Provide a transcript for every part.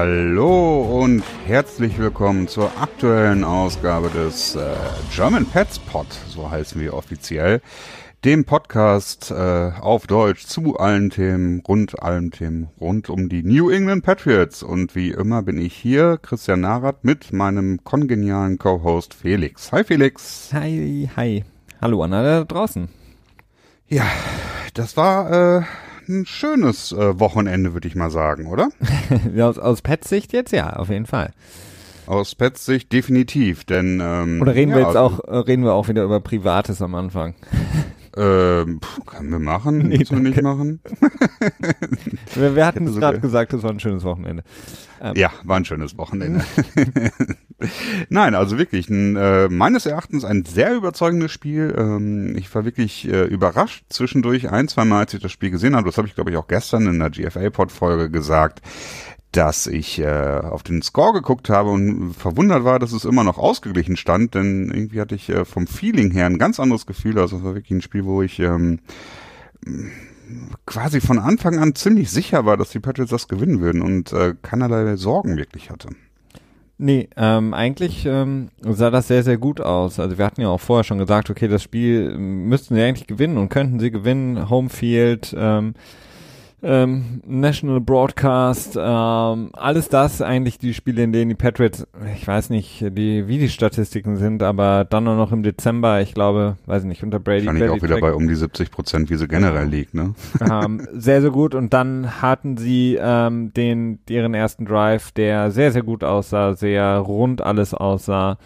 Hallo und herzlich willkommen zur aktuellen Ausgabe des äh, German Pets Pod, so heißen wir offiziell, dem Podcast äh, auf Deutsch zu allen Themen, rund allen Themen, rund um die New England Patriots. Und wie immer bin ich hier, Christian Narath, mit meinem kongenialen Co-Host Felix. Hi Felix. Hi, hi. Hallo an alle da draußen. Ja, das war äh, ein schönes äh, Wochenende, würde ich mal sagen, oder? aus, aus Pets Sicht jetzt ja, auf jeden Fall. Aus Pets Sicht definitiv, denn ähm, oder reden ja, wir jetzt auch äh, reden wir auch wieder über Privates am Anfang? Ähm, können wir machen, nee, müssen wir nicht machen. wir, wir hatten es gerade gesagt, es war ein schönes Wochenende. Ähm. Ja, war ein schönes Wochenende. Nein, also wirklich, ein, äh, meines Erachtens ein sehr überzeugendes Spiel. Ähm, ich war wirklich äh, überrascht zwischendurch ein, zwei Mal, als ich das Spiel gesehen habe. Das habe ich, glaube ich, auch gestern in der GFA-Pod-Folge gesagt dass ich äh, auf den Score geguckt habe und verwundert war, dass es immer noch ausgeglichen stand, denn irgendwie hatte ich äh, vom Feeling her ein ganz anderes Gefühl. Also es war wirklich ein Spiel, wo ich ähm, quasi von Anfang an ziemlich sicher war, dass die Patriots das gewinnen würden und äh, keinerlei Sorgen wirklich hatte. Nee, ähm, eigentlich ähm, sah das sehr, sehr gut aus. Also wir hatten ja auch vorher schon gesagt, okay, das Spiel müssten sie eigentlich gewinnen und könnten sie gewinnen. Homefield, ähm, ähm, National Broadcast, ähm, alles das eigentlich die Spiele, in denen die Patriots, ich weiß nicht, die, wie die Statistiken sind, aber dann nur noch im Dezember, ich glaube, weiß nicht, unter Brady. Wahrscheinlich auch wieder bei um die 70 Prozent, wie sie generell liegt, ne? Ähm, sehr, sehr gut und dann hatten sie ähm, den, ihren ersten Drive, der sehr, sehr gut aussah, sehr rund alles aussah.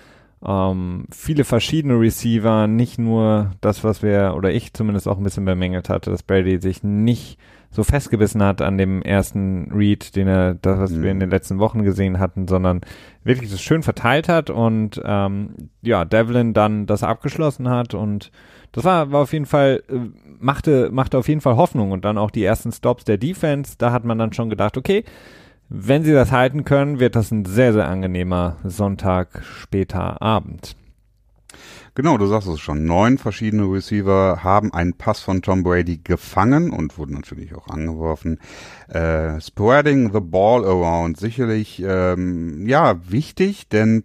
Ähm, viele verschiedene Receiver, nicht nur das, was wir, oder ich zumindest auch ein bisschen bemängelt hatte, dass Brady sich nicht so festgebissen hat an dem ersten Read, den er, das, was mhm. wir in den letzten Wochen gesehen hatten, sondern wirklich das schön verteilt hat und ähm, ja, Devlin dann das abgeschlossen hat und das war, war auf jeden Fall, äh, machte, machte auf jeden Fall Hoffnung und dann auch die ersten Stops der Defense, da hat man dann schon gedacht, okay, wenn sie das halten können, wird das ein sehr, sehr angenehmer Sonntag später Abend. Genau, du sagst es schon. Neun verschiedene Receiver haben einen Pass von Tom Brady gefangen und wurden natürlich auch angeworfen. Äh, spreading the ball around, sicherlich ähm, ja wichtig, denn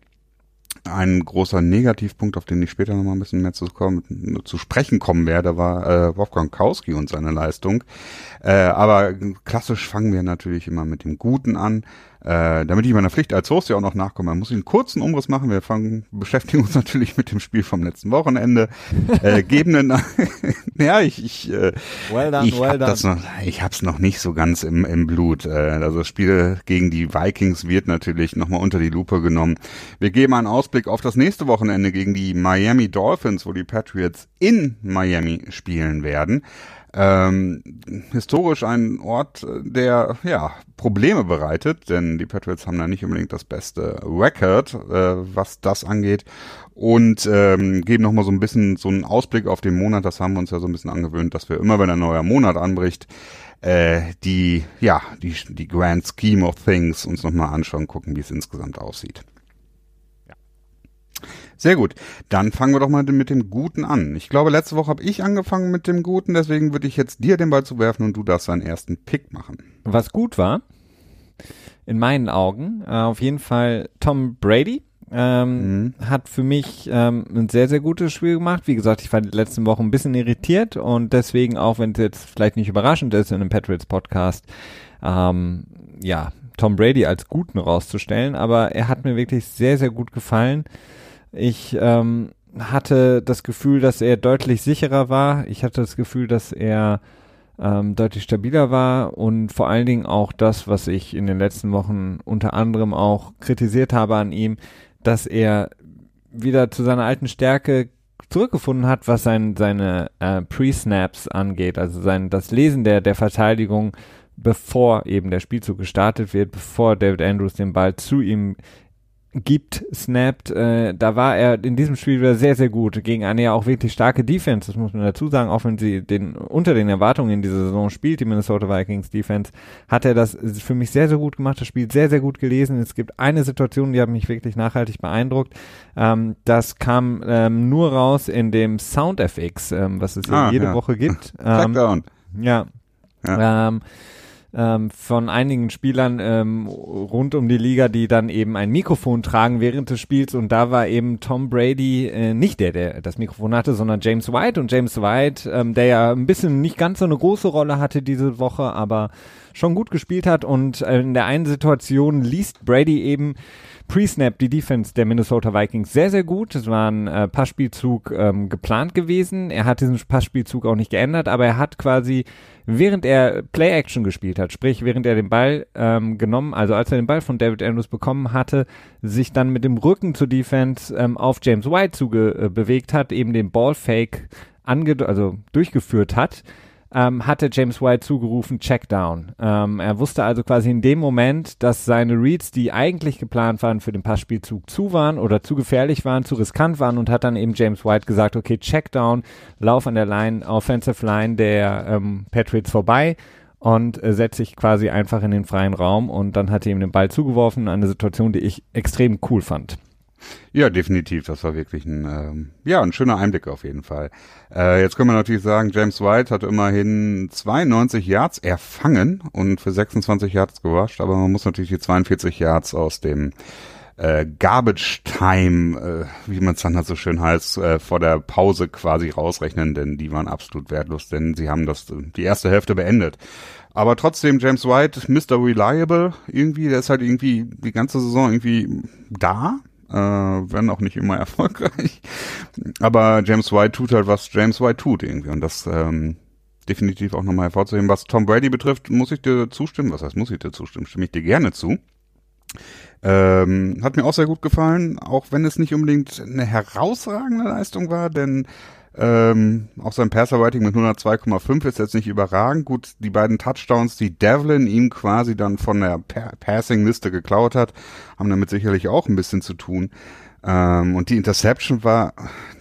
ein großer Negativpunkt, auf den ich später noch mal ein bisschen mehr zu, kommen, zu sprechen kommen werde, war äh, Wolfgang Kowski und seine Leistung. Äh, aber klassisch fangen wir natürlich immer mit dem Guten an. Äh, damit ich meiner Pflicht als Host ja auch noch nachkomme, muss ich einen kurzen Umriss machen. Wir fangen, beschäftigen uns natürlich mit dem Spiel vom letzten Wochenende. äh, geben einen, ja, ich, ich, äh, well done, ich well hab das noch, ich hab's noch nicht so ganz im, im Blut. Äh, also das Spiel gegen die Vikings wird natürlich nochmal unter die Lupe genommen. Wir geben einen Ausblick auf das nächste Wochenende gegen die Miami Dolphins, wo die Patriots in Miami spielen werden ähm, historisch ein Ort, der ja Probleme bereitet, denn die Patriots haben da nicht unbedingt das beste Record, äh, was das angeht. Und ähm, geben nochmal so ein bisschen so einen Ausblick auf den Monat. Das haben wir uns ja so ein bisschen angewöhnt, dass wir immer, wenn ein neuer Monat anbricht, äh, die ja die die Grand Scheme of Things uns nochmal anschauen, gucken, wie es insgesamt aussieht. Sehr gut. Dann fangen wir doch mal mit dem Guten an. Ich glaube, letzte Woche habe ich angefangen mit dem Guten, deswegen würde ich jetzt dir den Ball zuwerfen und du darfst deinen ersten Pick machen. Was gut war, in meinen Augen, äh, auf jeden Fall Tom Brady. Ähm, mhm. hat für mich ähm, ein sehr, sehr gutes Spiel gemacht. Wie gesagt, ich war die letzten Wochen ein bisschen irritiert und deswegen, auch wenn es jetzt vielleicht nicht überraschend ist in einem Patriots Podcast, ähm, ja, Tom Brady als Guten rauszustellen, aber er hat mir wirklich sehr, sehr gut gefallen. Ich ähm, hatte das Gefühl, dass er deutlich sicherer war. Ich hatte das Gefühl, dass er ähm, deutlich stabiler war und vor allen Dingen auch das, was ich in den letzten Wochen unter anderem auch kritisiert habe an ihm, dass er wieder zu seiner alten Stärke zurückgefunden hat, was sein, seine äh, Pre-Snaps angeht, also sein das Lesen der der Verteidigung, bevor eben der Spielzug gestartet wird, bevor David Andrews den Ball zu ihm gibt, snappt, äh, da war er in diesem Spiel wieder sehr, sehr gut. Gegen eine ja auch wirklich starke Defense, das muss man dazu sagen, auch wenn sie den unter den Erwartungen in dieser Saison spielt, die Minnesota Vikings Defense, hat er das für mich sehr, sehr gut gemacht, das Spiel sehr, sehr gut gelesen. Es gibt eine Situation, die hat mich wirklich nachhaltig beeindruckt. Ähm, das kam ähm, nur raus in dem Sound FX, ähm, was es ah, jede ja. Woche gibt. Ähm, ja. ja. Ähm, ähm, von einigen Spielern ähm, rund um die Liga, die dann eben ein Mikrofon tragen während des Spiels. Und da war eben Tom Brady äh, nicht der, der das Mikrofon hatte, sondern James White. Und James White, ähm, der ja ein bisschen nicht ganz so eine große Rolle hatte diese Woche, aber schon gut gespielt hat. Und in der einen Situation liest Brady eben Pre-Snap die Defense der Minnesota Vikings sehr, sehr gut. Es war ein äh, Passspielzug ähm, geplant gewesen. Er hat diesen Passspielzug auch nicht geändert, aber er hat quasi, während er Play-Action gespielt hat, sprich während er den Ball ähm, genommen, also als er den Ball von David Andrews bekommen hatte, sich dann mit dem Rücken zur Defense ähm, auf James White zuge äh, hat, eben den Ball-Fake also durchgeführt hat ähm, hatte James White zugerufen, Checkdown. Ähm, er wusste also quasi in dem Moment, dass seine Reads, die eigentlich geplant waren für den Passspielzug, zu waren oder zu gefährlich waren, zu riskant waren und hat dann eben James White gesagt, okay, Checkdown, Lauf an der Line, Offensive Line der ähm, Patriots vorbei und äh, setzt sich quasi einfach in den freien Raum und dann hat er ihm den Ball zugeworfen, eine Situation, die ich extrem cool fand. Ja, definitiv. Das war wirklich ein, ähm, ja, ein schöner Einblick auf jeden Fall. Äh, jetzt können wir natürlich sagen, James White hat immerhin 92 Yards erfangen und für 26 Yards gewascht, aber man muss natürlich die 42 Yards aus dem äh, Garbage Time, äh, wie man es dann halt so schön heißt, äh, vor der Pause quasi rausrechnen, denn die waren absolut wertlos, denn sie haben das die erste Hälfte beendet. Aber trotzdem, James White, Mr. Reliable, irgendwie, der ist halt irgendwie die ganze Saison irgendwie da, äh, werden auch nicht immer erfolgreich. Aber James White tut halt, was James White tut irgendwie. Und das ähm, definitiv auch nochmal hervorzuheben. Was Tom Brady betrifft, muss ich dir zustimmen. Was heißt, muss ich dir zustimmen? Stimme ich dir gerne zu. Ähm, hat mir auch sehr gut gefallen, auch wenn es nicht unbedingt eine herausragende Leistung war, denn ähm, auch sein Passer-Rating mit 102,5 ist jetzt nicht überragend. Gut, die beiden Touchdowns, die Devlin ihm quasi dann von der pa Passing-Liste geklaut hat, haben damit sicherlich auch ein bisschen zu tun. Ähm, und die Interception war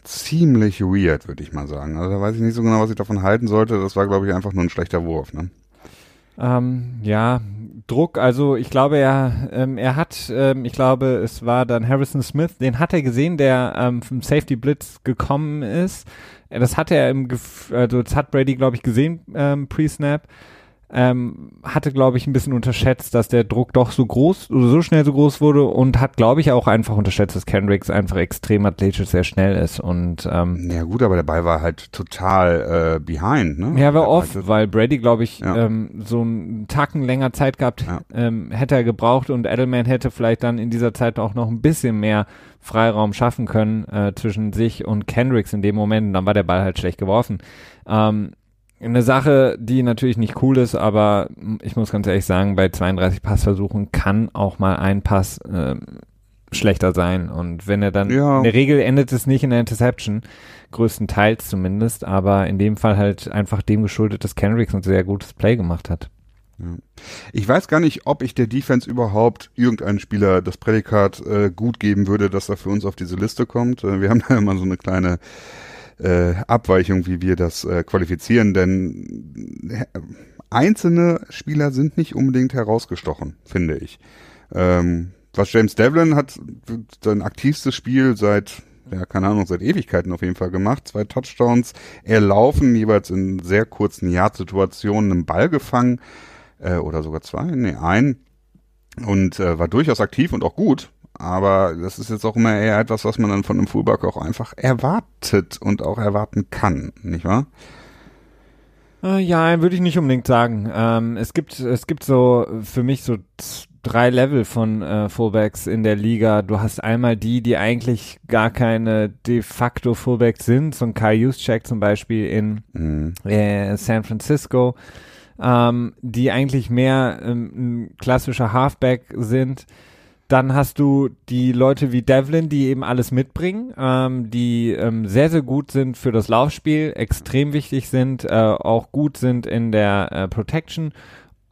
ziemlich weird, würde ich mal sagen. Also da weiß ich nicht so genau, was ich davon halten sollte. Das war, glaube ich, einfach nur ein schlechter Wurf. Ne? Ähm, ja, Druck, also ich glaube, er, ähm, er hat, ähm, ich glaube, es war dann Harrison Smith, den hat er gesehen, der ähm, vom Safety Blitz gekommen ist. Das hat er im, Gef also das hat Brady, glaube ich, gesehen, ähm, pre-Snap ähm, hatte, glaube ich, ein bisschen unterschätzt, dass der Druck doch so groß oder so schnell so groß wurde und hat, glaube ich, auch einfach unterschätzt, dass Kendricks einfach extrem athletisch sehr schnell ist und ähm, ja gut, aber der Ball war halt total äh, behind, ne? Ja, war off, halt, weil Brady, glaube ich, ja. ähm, so einen Tacken länger Zeit gehabt ja. ähm, hätte er gebraucht und Edelman hätte vielleicht dann in dieser Zeit auch noch ein bisschen mehr Freiraum schaffen können äh, zwischen sich und Kendricks in dem Moment und dann war der Ball halt schlecht geworfen. Ähm, eine Sache, die natürlich nicht cool ist, aber ich muss ganz ehrlich sagen, bei 32 Passversuchen kann auch mal ein Pass äh, schlechter sein. Und wenn er dann, ja. in der Regel endet es nicht in der Interception, größtenteils zumindest, aber in dem Fall halt einfach dem geschuldet, dass Kendricks ein sehr gutes Play gemacht hat. Ich weiß gar nicht, ob ich der Defense überhaupt irgendeinen Spieler das Prädikat äh, gut geben würde, dass er für uns auf diese Liste kommt. Äh, wir haben da immer so eine kleine äh, Abweichung, wie wir das äh, qualifizieren, denn äh, einzelne Spieler sind nicht unbedingt herausgestochen, finde ich. Ähm, was James Devlin hat sein aktivstes Spiel seit ja, keine Ahnung, seit Ewigkeiten auf jeden Fall gemacht. Zwei Touchdowns, erlaufen, jeweils in sehr kurzen Yard-Situationen einen Ball gefangen, äh, oder sogar zwei, nee, ein. Und äh, war durchaus aktiv und auch gut. Aber das ist jetzt auch immer eher etwas, was man dann von einem Fullback auch einfach erwartet und auch erwarten kann, nicht wahr? Äh, ja, würde ich nicht unbedingt sagen. Ähm, es gibt, es gibt so für mich so drei Level von äh, Fullbacks in der Liga. Du hast einmal die, die eigentlich gar keine de facto Fullbacks sind, so ein Kai Juszczyk zum Beispiel in mhm. äh, San Francisco, ähm, die eigentlich mehr ähm, ein klassischer Halfback sind dann hast du die Leute wie Devlin, die eben alles mitbringen, ähm, die ähm, sehr, sehr gut sind für das Laufspiel, extrem wichtig sind, äh, auch gut sind in der äh, Protection,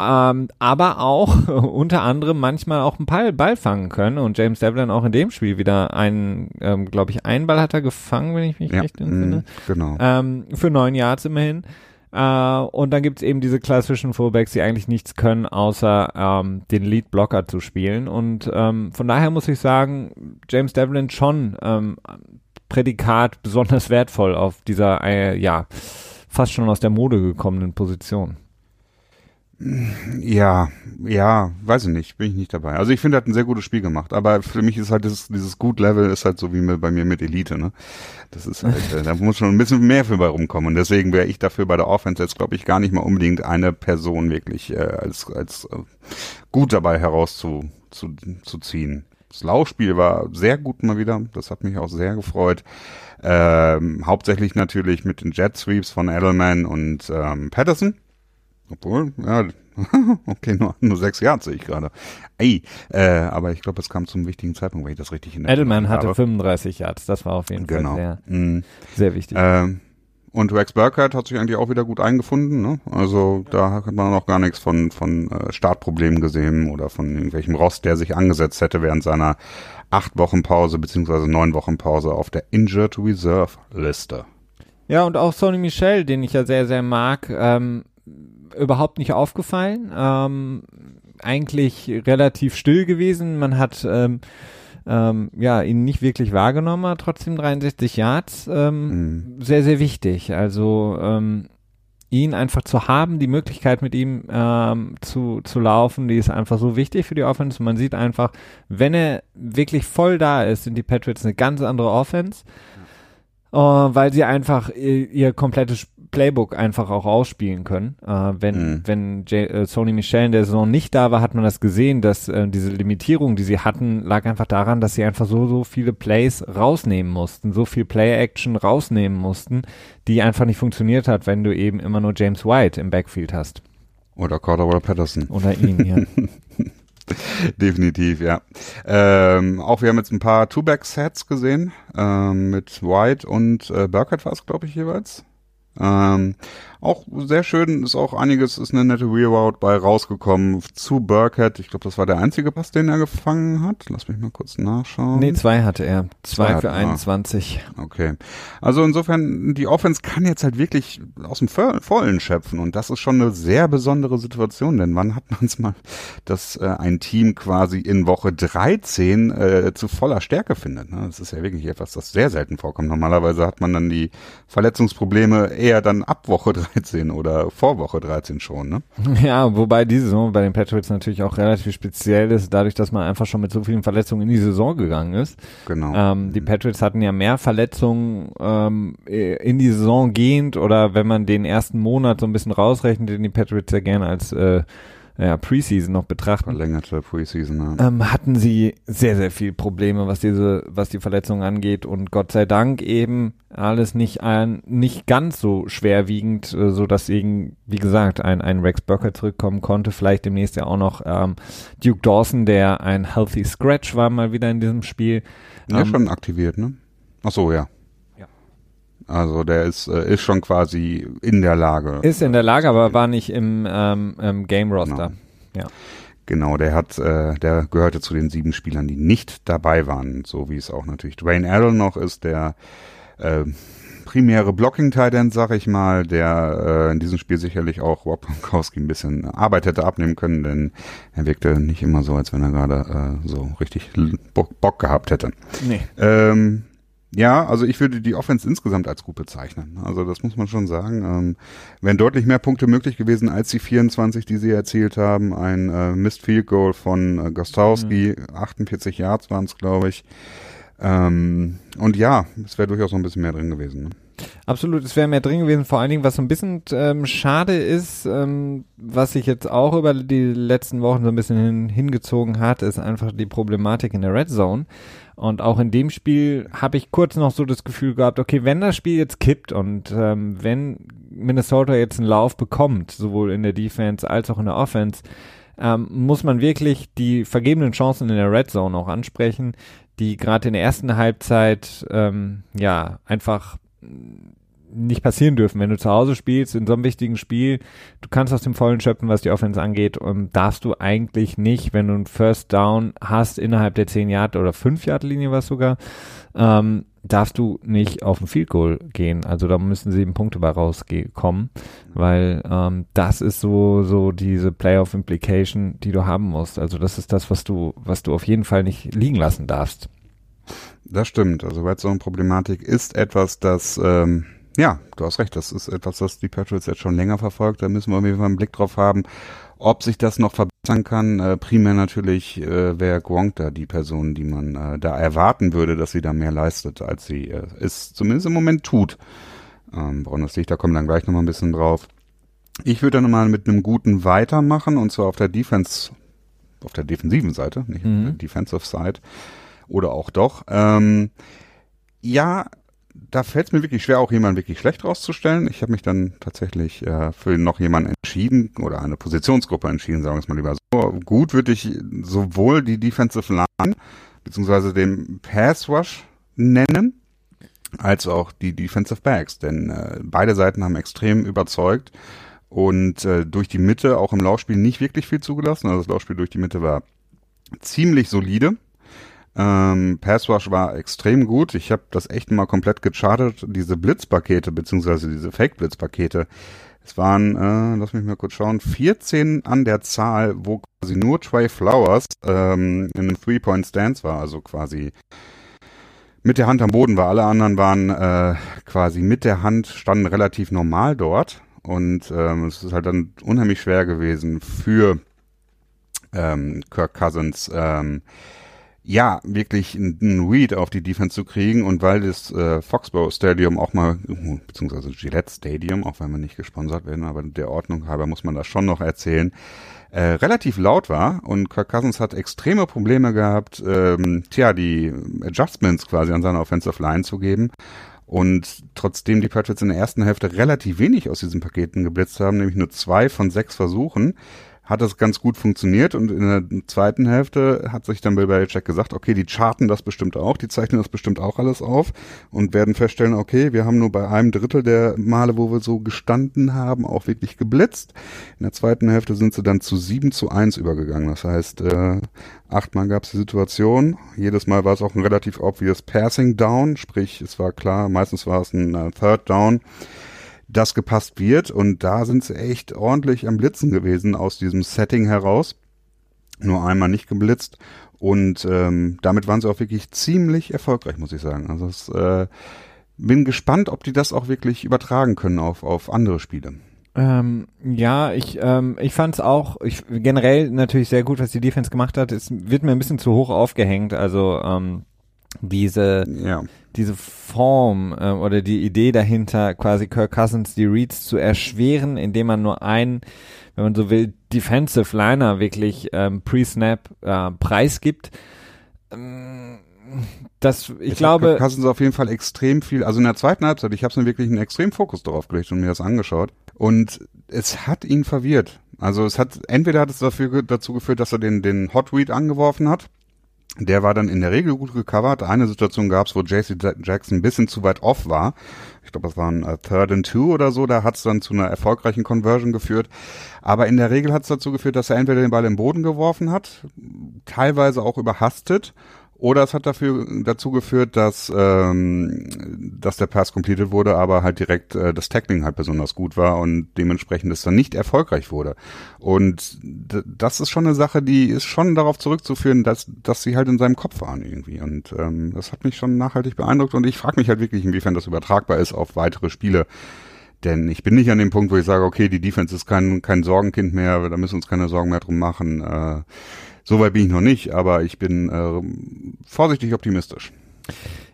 ähm, aber auch unter anderem manchmal auch einen Ball, Ball fangen können. Und James Devlin auch in dem Spiel wieder einen, ähm, glaube ich, einen Ball hat er gefangen, wenn ich mich ja, recht entsinne. Mm, genau. Ähm, für neun Yards immerhin. Äh, und dann gibt's eben diese klassischen Fullbacks, die eigentlich nichts können, außer ähm, den Lead-Blocker zu spielen. Und ähm, von daher muss ich sagen, James Devlin schon ähm, Prädikat besonders wertvoll auf dieser, äh, ja, fast schon aus der Mode gekommenen Position. Ja, ja, weiß ich nicht, bin ich nicht dabei. Also ich finde, er hat ein sehr gutes Spiel gemacht, aber für mich ist halt dieses, dieses Gut-Level ist halt so wie bei mir mit Elite, ne? Das ist halt, äh, da muss schon ein bisschen mehr für bei rumkommen und deswegen wäre ich dafür bei der Offense jetzt, glaube ich, gar nicht mal unbedingt eine Person wirklich äh, als, als äh, gut dabei herauszuziehen. Zu, zu ziehen. Das Laufspiel war sehr gut mal wieder, das hat mich auch sehr gefreut. Ähm, hauptsächlich natürlich mit den Jet Sweeps von Edelman und ähm, Patterson obwohl, ja, okay, nur, nur sechs Jahre sehe ich gerade. Ey, äh, aber ich glaube, es kam zum wichtigen Zeitpunkt, wenn ich das richtig in Edelman hatte habe. 35 Yards, das war auf jeden genau. Fall sehr, mm. sehr wichtig. Ähm, und Rex Burkhardt hat sich eigentlich auch wieder gut eingefunden. Ne? Also da hat man noch gar nichts von, von äh, Startproblemen gesehen oder von irgendwelchem Rost, der sich angesetzt hätte während seiner acht Wochen Pause beziehungsweise neun Wochen Pause auf der Injured Reserve Liste. Ja, und auch Sony Michel, den ich ja sehr, sehr mag, ähm, überhaupt nicht aufgefallen. Ähm, eigentlich relativ still gewesen. Man hat ähm, ähm, ja ihn nicht wirklich wahrgenommen, aber trotzdem 63 Yards. Ähm, mhm. Sehr, sehr wichtig. Also ähm, ihn einfach zu haben, die Möglichkeit mit ihm ähm, zu, zu laufen, die ist einfach so wichtig für die Offense. Man sieht einfach, wenn er wirklich voll da ist, sind die Patriots eine ganz andere Offense, äh, weil sie einfach ihr, ihr komplettes Playbook einfach auch ausspielen können. Äh, wenn mhm. wenn J äh, Sony Michel in der Saison nicht da war, hat man das gesehen, dass äh, diese Limitierung, die sie hatten, lag einfach daran, dass sie einfach so, so viele Plays rausnehmen mussten, so viel Play-Action rausnehmen mussten, die einfach nicht funktioniert hat, wenn du eben immer nur James White im Backfield hast. Oder Cordova Patterson. Oder ihn, ja. Definitiv, ja. Ähm, auch wir haben jetzt ein paar Two-Back-Sets gesehen, ähm, mit White und äh, Burkett war es, glaube ich, jeweils. Ähm, auch sehr schön, ist auch einiges, ist eine nette Reroute bei rausgekommen zu Burkhead. Ich glaube, das war der einzige Pass, den er gefangen hat. Lass mich mal kurz nachschauen. Nee, zwei hatte er. Zwei, zwei für 21. Okay. Also insofern, die Offense kann jetzt halt wirklich aus dem Vollen schöpfen und das ist schon eine sehr besondere Situation, denn wann hat man es mal, dass äh, ein Team quasi in Woche 13 äh, zu voller Stärke findet. Ne? Das ist ja wirklich etwas, das sehr selten vorkommt. Normalerweise hat man dann die Verletzungsprobleme eher dann ab Woche 13 13 oder vor Woche 13 schon, ne? Ja, wobei diese Saison bei den Patriots natürlich auch relativ speziell ist, dadurch, dass man einfach schon mit so vielen Verletzungen in die Saison gegangen ist. Genau. Ähm, die Patriots hatten ja mehr Verletzungen ähm, in die Saison gehend oder wenn man den ersten Monat so ein bisschen rausrechnet, den die Patriots ja gerne als äh, ja, Preseason noch betrachten. Verlängerte Preseason, ja. Ähm, hatten sie sehr, sehr viel Probleme, was diese, was die Verletzungen angeht und Gott sei Dank eben alles nicht ein, nicht ganz so schwerwiegend, äh, so dass eben, wie gesagt, ein, ein Rex Burker zurückkommen konnte. Vielleicht demnächst ja auch noch ähm, Duke Dawson, der ein Healthy Scratch war mal wieder in diesem Spiel. Ja, ähm, schon aktiviert, ne? Ach so, ja. Also der ist, äh, ist schon quasi in der Lage. Ist in der Lage, aber war nicht im, ähm, im Game Roster. Genau. Ja. Genau, der hat, äh, der gehörte zu den sieben Spielern, die nicht dabei waren, so wie es auch natürlich Dwayne Allen noch ist, der äh, primäre Blocking Tight End, sag ich mal, der äh, in diesem Spiel sicherlich auch Rob Gronkowski ein bisschen Arbeit hätte abnehmen können, denn er wirkte nicht immer so, als wenn er gerade äh, so richtig Bock, Bock gehabt hätte. Nee. Ähm, ja, also ich würde die Offense insgesamt als gut bezeichnen. Also das muss man schon sagen. Ähm, wären deutlich mehr Punkte möglich gewesen als die 24, die sie erzielt haben. Ein äh, Missed Field Goal von äh, Gostowski, mhm. 48 Yards waren es, glaube ich. Ähm, und ja, es wäre durchaus noch ein bisschen mehr drin gewesen. Ne? Absolut, es wäre mehr drin gewesen. Vor allen Dingen, was so ein bisschen ähm, schade ist, ähm, was sich jetzt auch über die letzten Wochen so ein bisschen hin, hingezogen hat, ist einfach die Problematik in der Red Zone. Und auch in dem Spiel habe ich kurz noch so das Gefühl gehabt, okay, wenn das Spiel jetzt kippt und ähm, wenn Minnesota jetzt einen Lauf bekommt, sowohl in der Defense als auch in der Offense, ähm, muss man wirklich die vergebenen Chancen in der Red Zone auch ansprechen, die gerade in der ersten Halbzeit ähm, ja einfach nicht passieren dürfen. Wenn du zu Hause spielst, in so einem wichtigen Spiel, du kannst aus dem Vollen schöpfen, was die Offense angeht, und darfst du eigentlich nicht, wenn du einen First Down hast innerhalb der 10 Yard oder 5 Yard Linie was sogar, ähm, darfst du nicht auf ein Field Goal gehen. Also da müssen sieben Punkte bei rauskommen, weil ähm, das ist so so diese Playoff Implication, die du haben musst. Also das ist das, was du was du auf jeden Fall nicht liegen lassen darfst. Das stimmt. Also Red Zone Problematik ist etwas, das ähm, Ja, du hast recht. Das ist etwas, das die Patriots jetzt schon länger verfolgt. Da müssen wir auf jeden Fall einen Blick drauf haben, ob sich das noch verbessern kann. Äh, primär natürlich äh, wäre Gronk da die Person, die man äh, da erwarten würde, dass sie da mehr leistet, als sie äh, es zumindest im Moment tut. Ähm, woran das liegt, da kommen wir dann gleich nochmal ein bisschen drauf. Ich würde dann mal mit einem guten weitermachen und zwar auf der Defense, auf der defensiven Seite, nicht mhm. auf der Defensive Side. Oder auch doch. Ähm, ja, da fällt es mir wirklich schwer, auch jemanden wirklich schlecht rauszustellen. Ich habe mich dann tatsächlich äh, für noch jemanden entschieden oder eine Positionsgruppe entschieden, sagen wir es mal lieber so. Gut würde ich sowohl die Defensive Line beziehungsweise den Pass Rush nennen, als auch die Defensive Backs, denn äh, beide Seiten haben extrem überzeugt und äh, durch die Mitte auch im Laufspiel nicht wirklich viel zugelassen. Also das Laufspiel durch die Mitte war ziemlich solide. Ähm, Passwash war extrem gut. Ich habe das echt mal komplett gechartet. Diese Blitzpakete, beziehungsweise diese Fake-Blitzpakete, es waren, äh, lass mich mal kurz schauen, 14 an der Zahl, wo quasi nur Trey Flowers ähm, in einem Three-Point-Stance war, also quasi mit der Hand am Boden war. Alle anderen waren äh, quasi mit der Hand, standen relativ normal dort. Und ähm, es ist halt dann unheimlich schwer gewesen für ähm, Kirk Cousins, ähm, ja, wirklich einen Read auf die Defense zu kriegen und weil das äh, Foxborough Stadium auch mal, beziehungsweise Gillette Stadium, auch wenn wir nicht gesponsert werden, aber der Ordnung halber muss man das schon noch erzählen, äh, relativ laut war und Kirk Cousins hat extreme Probleme gehabt, ähm, tja, die Adjustments quasi an seiner Offensive Line zu geben. Und trotzdem die Patriots in der ersten Hälfte relativ wenig aus diesen Paketen geblitzt haben, nämlich nur zwei von sechs Versuchen, hat das ganz gut funktioniert und in der zweiten Hälfte hat sich dann Bill Belichick gesagt, okay, die charten das bestimmt auch, die zeichnen das bestimmt auch alles auf und werden feststellen, okay, wir haben nur bei einem Drittel der Male, wo wir so gestanden haben, auch wirklich geblitzt. In der zweiten Hälfte sind sie dann zu sieben zu eins übergegangen. Das heißt, äh, achtmal gab es die Situation, jedes Mal war es auch ein relativ obvious Passing Down, sprich, es war klar, meistens war es ein uh, Third Down das gepasst wird. Und da sind sie echt ordentlich am Blitzen gewesen aus diesem Setting heraus. Nur einmal nicht geblitzt. Und ähm, damit waren sie auch wirklich ziemlich erfolgreich, muss ich sagen. Also es, äh, bin gespannt, ob die das auch wirklich übertragen können auf, auf andere Spiele. Ähm, ja, ich, ähm, ich fand es auch ich, generell natürlich sehr gut, was die Defense gemacht hat. Es wird mir ein bisschen zu hoch aufgehängt. Also ähm, diese, ja. Diese Form äh, oder die Idee dahinter, quasi Kirk Cousins die Reads zu erschweren, indem man nur einen, wenn man so will, Defensive Liner wirklich ähm, pre-Snap äh, preisgibt. Ähm, das, ich Jetzt glaube. Kirk Cousins auf jeden Fall extrem viel, also in der zweiten Halbzeit, ich habe mir wirklich einen extrem Fokus darauf gelegt und mir das angeschaut. Und es hat ihn verwirrt. Also es hat, entweder hat es dafür, dazu geführt, dass er den, den Hot Read angeworfen hat, der war dann in der Regel gut gecovert. Eine Situation gab es, wo JC Jackson ein bisschen zu weit off war. Ich glaube, das war ein uh, Third and Two oder so. Da hat es dann zu einer erfolgreichen Conversion geführt. Aber in der Regel hat es dazu geführt, dass er entweder den Ball im Boden geworfen hat, teilweise auch überhastet oder es hat dafür dazu geführt, dass ähm, dass der Pass completed wurde, aber halt direkt äh, das Tackling halt besonders gut war und dementsprechend es dann nicht erfolgreich wurde. Und das ist schon eine Sache, die ist schon darauf zurückzuführen, dass dass sie halt in seinem Kopf waren irgendwie. Und ähm, das hat mich schon nachhaltig beeindruckt und ich frage mich halt wirklich, inwiefern das übertragbar ist auf weitere Spiele. Denn ich bin nicht an dem Punkt, wo ich sage, okay, die Defense ist kein, kein Sorgenkind mehr, da müssen wir uns keine Sorgen mehr drum machen. Äh, Soweit bin ich noch nicht, aber ich bin äh, vorsichtig optimistisch.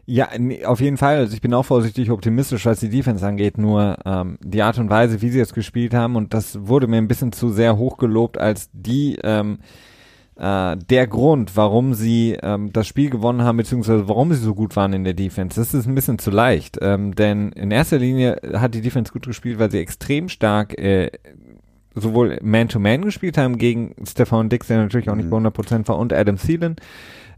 Ja, auf jeden Fall. Also ich bin auch vorsichtig optimistisch, was die Defense angeht. Nur ähm, die Art und Weise, wie sie jetzt gespielt haben, und das wurde mir ein bisschen zu sehr hochgelobt als die ähm, äh, der Grund, warum sie ähm, das Spiel gewonnen haben, beziehungsweise warum sie so gut waren in der Defense. Das ist ein bisschen zu leicht, ähm, denn in erster Linie hat die Defense gut gespielt, weil sie extrem stark äh, sowohl Man-to-Man -Man gespielt haben gegen Stefan Dix, der natürlich auch nicht mhm. bei 100% war, und Adam Thielen,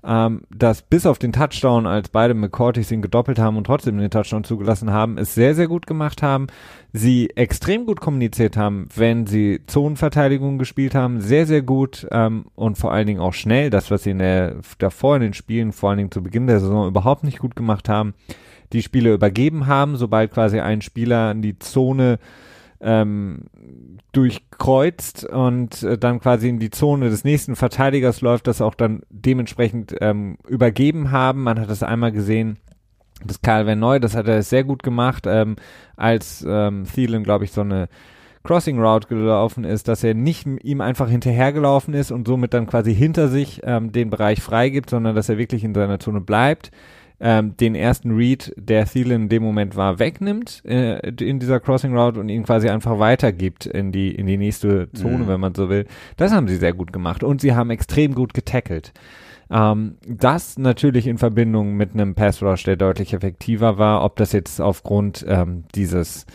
ähm, dass bis auf den Touchdown, als beide McCourtys ihn gedoppelt haben und trotzdem den Touchdown zugelassen haben, es sehr, sehr gut gemacht haben, sie extrem gut kommuniziert haben, wenn sie Zonenverteidigung gespielt haben, sehr, sehr gut ähm, und vor allen Dingen auch schnell, das, was sie in der, davor in den Spielen, vor allen Dingen zu Beginn der Saison überhaupt nicht gut gemacht haben, die Spiele übergeben haben, sobald quasi ein Spieler in die Zone ähm, durchkreuzt und äh, dann quasi in die Zone des nächsten Verteidigers läuft, das auch dann dementsprechend ähm, übergeben haben. Man hat das einmal gesehen das Karl Neu, das hat er sehr gut gemacht, ähm, als ähm, Thielen, glaube ich, so eine Crossing Route gelaufen ist, dass er nicht ihm einfach hinterhergelaufen ist und somit dann quasi hinter sich ähm, den Bereich freigibt, sondern dass er wirklich in seiner Zone bleibt, ähm, den ersten Read, der Thielen in dem Moment war, wegnimmt äh, in dieser Crossing Route und ihn quasi einfach weitergibt in die in die nächste Zone, mhm. wenn man so will. Das haben sie sehr gut gemacht und sie haben extrem gut getackelt. Ähm, das natürlich in Verbindung mit einem Pass Rush, der deutlich effektiver war, ob das jetzt aufgrund ähm, dieses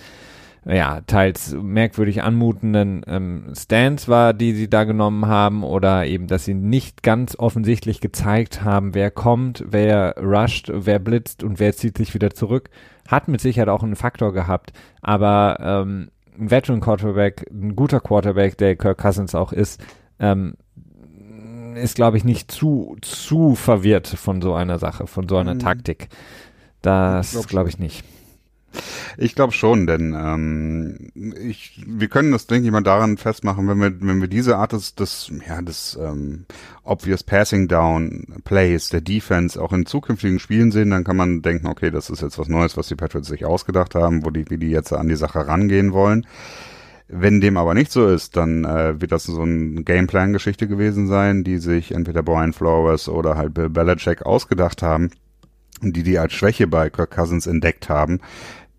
ja, teils merkwürdig anmutenden ähm, Stands war, die sie da genommen haben, oder eben, dass sie nicht ganz offensichtlich gezeigt haben, wer kommt, wer rusht, wer blitzt und wer zieht sich wieder zurück, hat mit Sicherheit auch einen Faktor gehabt. Aber ähm, ein Veteran Quarterback, ein guter Quarterback, der Kirk Cousins auch ist, ähm, ist, glaube ich, nicht zu, zu verwirrt von so einer Sache, von so einer mhm. Taktik. Das glaube glaub ich nicht. Ich glaube schon, denn ähm, ich, wir können das, denke ich mal, daran festmachen, wenn wir, wenn wir diese Art des, des, ja, des ähm, obvious Passing Down Plays der Defense auch in zukünftigen Spielen sehen, dann kann man denken, okay, das ist jetzt was Neues, was die Patriots sich ausgedacht haben, wo die, wie die jetzt an die Sache rangehen wollen. Wenn dem aber nicht so ist, dann äh, wird das so ein Gameplan-Geschichte gewesen sein, die sich entweder Brian Flowers oder halt Bill Belichick ausgedacht haben die die als Schwäche bei Kirk Cousins entdeckt haben.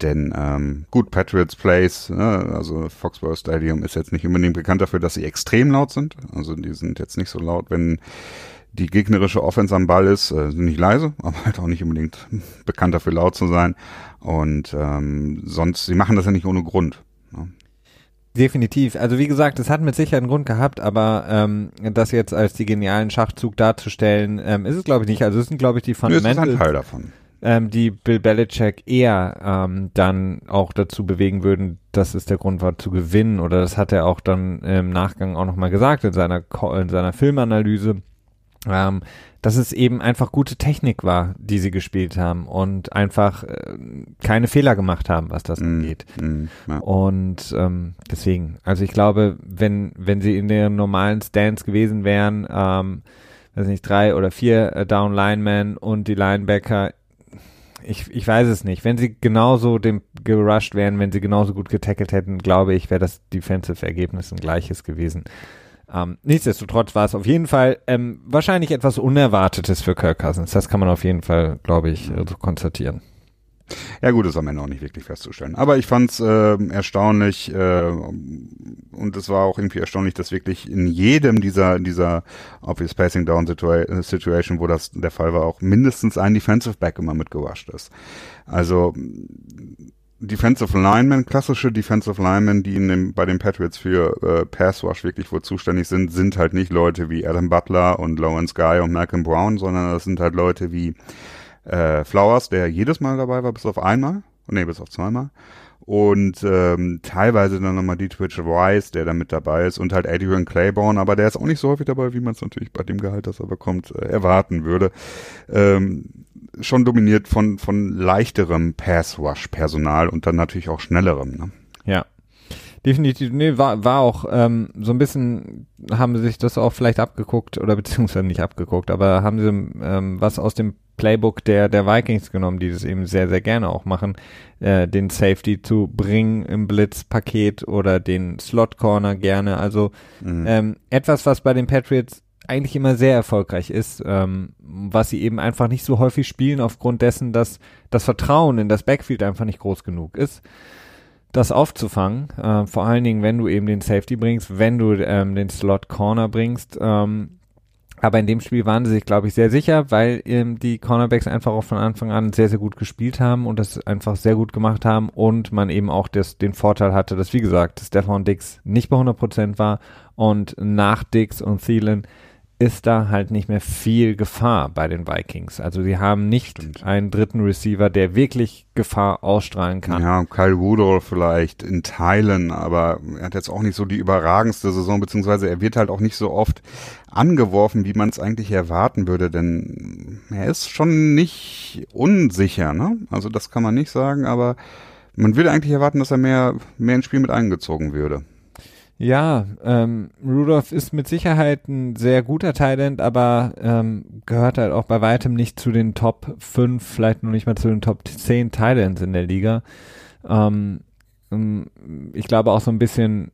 Denn ähm, gut, Patriots Place, ne, also Foxborough Stadium ist jetzt nicht unbedingt bekannt dafür, dass sie extrem laut sind. Also die sind jetzt nicht so laut, wenn die gegnerische Offense am Ball ist, äh, sind nicht leise, aber halt auch nicht unbedingt bekannt dafür laut zu sein. Und ähm, sonst, sie machen das ja nicht ohne Grund. Ne? Definitiv. Also wie gesagt, es hat mit Sicherheit einen Grund gehabt, aber ähm, das jetzt als die genialen Schachzug darzustellen, ähm, ist es glaube ich nicht. Also es sind glaube ich die Fundamentals. Das ist ein Teil davon ähm, die Bill Belichick eher ähm, dann auch dazu bewegen würden, dass es der Grund war zu gewinnen oder das hat er auch dann im Nachgang auch nochmal gesagt in seiner in seiner Filmanalyse, ähm, dass es eben einfach gute Technik war, die sie gespielt haben und einfach äh, keine Fehler gemacht haben, was das mm, angeht. Mm, ja. Und ähm, deswegen, also ich glaube, wenn wenn sie in der normalen Stance gewesen wären, ähm, weiß nicht, drei oder vier äh, Down Linemen und die Linebacker ich, ich weiß es nicht. Wenn sie genauso dem gerusht wären, wenn sie genauso gut getackelt hätten, glaube ich, wäre das Defensive-Ergebnis ein gleiches gewesen. Ähm, nichtsdestotrotz war es auf jeden Fall ähm, wahrscheinlich etwas Unerwartetes für Kirk Cousins. Das kann man auf jeden Fall, glaube ich, so konstatieren. Ja gut, ist am Ende auch nicht wirklich festzustellen. Aber ich fand es äh, erstaunlich äh, und es war auch irgendwie erstaunlich, dass wirklich in jedem dieser dieser Obvious Passing Down Situa Situation, wo das der Fall war, auch mindestens ein Defensive Back immer mitgewascht ist. Also Defensive Linemen, klassische Defensive Linemen, die in dem, bei den Patriots für äh, Pass Rush wirklich wohl zuständig sind, sind halt nicht Leute wie Adam Butler und Lawrence Guy und Malcolm Brown, sondern das sind halt Leute wie äh, Flowers, der jedes Mal dabei war, bis auf einmal. Nee, bis auf zweimal. Und ähm, teilweise dann nochmal die Twitch Rice, der da mit dabei ist. Und halt Adrian Claiborne, aber der ist auch nicht so häufig dabei, wie man es natürlich bei dem Gehalt, das er bekommt, äh, erwarten würde. Ähm, schon dominiert von, von leichterem Pass-Rush-Personal und dann natürlich auch schnellerem. Ne? Ja, definitiv, nee, war, war auch ähm, so ein bisschen, haben sie sich das auch vielleicht abgeguckt oder beziehungsweise nicht abgeguckt, aber haben sie ähm, was aus dem Playbook der, der Vikings genommen, die das eben sehr, sehr gerne auch machen, äh, den Safety zu bringen im Blitzpaket oder den Slot Corner gerne. Also mhm. ähm, etwas, was bei den Patriots eigentlich immer sehr erfolgreich ist, ähm, was sie eben einfach nicht so häufig spielen aufgrund dessen, dass das Vertrauen in das Backfield einfach nicht groß genug ist das aufzufangen, äh, vor allen Dingen, wenn du eben den Safety bringst, wenn du ähm, den Slot Corner bringst, ähm, aber in dem Spiel waren sie sich, glaube ich, sehr sicher, weil ähm, die Cornerbacks einfach auch von Anfang an sehr, sehr gut gespielt haben und das einfach sehr gut gemacht haben und man eben auch das, den Vorteil hatte, dass, wie gesagt, Stefan Dix nicht bei 100% war und nach Dix und Thielen ist da halt nicht mehr viel Gefahr bei den Vikings. Also sie haben nicht Stimmt. einen dritten Receiver, der wirklich Gefahr ausstrahlen kann. Ja, Kyle Rudolph vielleicht in Teilen, aber er hat jetzt auch nicht so die überragendste Saison, beziehungsweise er wird halt auch nicht so oft angeworfen, wie man es eigentlich erwarten würde, denn er ist schon nicht unsicher, ne? Also das kann man nicht sagen, aber man würde eigentlich erwarten, dass er mehr, mehr ins Spiel mit eingezogen würde. Ja, ähm, Rudolph ist mit Sicherheit ein sehr guter Thailand, aber ähm, gehört halt auch bei weitem nicht zu den Top 5, vielleicht noch nicht mal zu den Top 10 Thailands in der Liga. Ähm, ähm, ich glaube auch so ein bisschen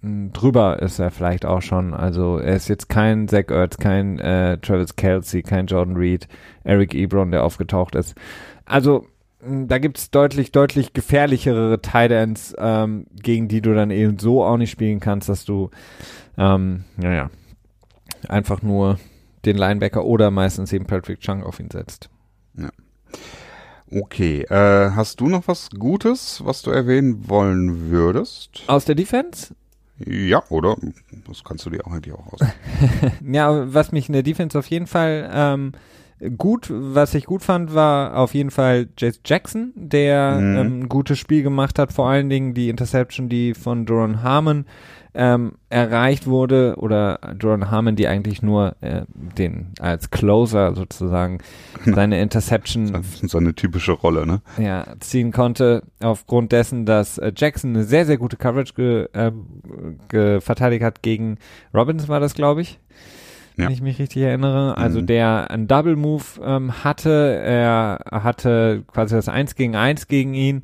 hm, drüber ist er vielleicht auch schon. Also er ist jetzt kein Zach Ertz, kein äh, Travis Kelsey, kein Jordan Reed, Eric Ebron, der aufgetaucht ist. Also da gibt's deutlich, deutlich gefährlichere Tight Ends, ähm, gegen die du dann eben so auch nicht spielen kannst, dass du, ähm, naja, einfach nur den Linebacker oder meistens eben Patrick Chung auf ihn setzt. Ja. Okay, äh, hast du noch was Gutes, was du erwähnen wollen würdest? Aus der Defense? Ja, oder? Das kannst du dir auch eigentlich auch aus. ja, was mich in der Defense auf jeden Fall ähm, gut, was ich gut fand, war auf jeden Fall Jace Jackson, der mhm. ähm, ein gutes Spiel gemacht hat, vor allen Dingen die Interception, die von Duran Harmon ähm, erreicht wurde oder Duran Harmon, die eigentlich nur äh, den als Closer sozusagen seine Interception so eine typische Rolle, ne? Ja, ziehen konnte aufgrund dessen, dass äh, Jackson eine sehr sehr gute Coverage ge, äh, ge verteidigt hat gegen Robbins war das, glaube ich ja. wenn ich mich richtig erinnere. Also mhm. der einen Double Move ähm, hatte, er hatte quasi das Eins gegen Eins gegen ihn,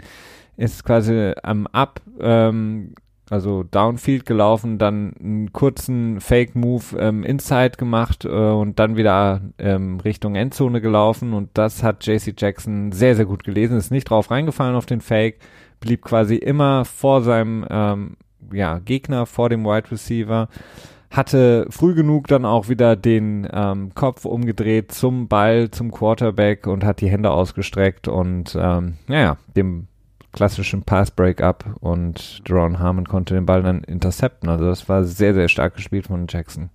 ist quasi am Up, ähm, also Downfield gelaufen, dann einen kurzen Fake Move ähm, Inside gemacht äh, und dann wieder ähm, Richtung Endzone gelaufen und das hat JC Jackson sehr, sehr gut gelesen, ist nicht drauf reingefallen auf den Fake, blieb quasi immer vor seinem ähm, ja, Gegner, vor dem Wide Receiver hatte früh genug dann auch wieder den ähm, Kopf umgedreht zum Ball, zum Quarterback und hat die Hände ausgestreckt und ähm, naja, dem klassischen Pass-Break-up und Deron Harmon konnte den Ball dann intercepten. Also das war sehr, sehr stark gespielt von Jackson.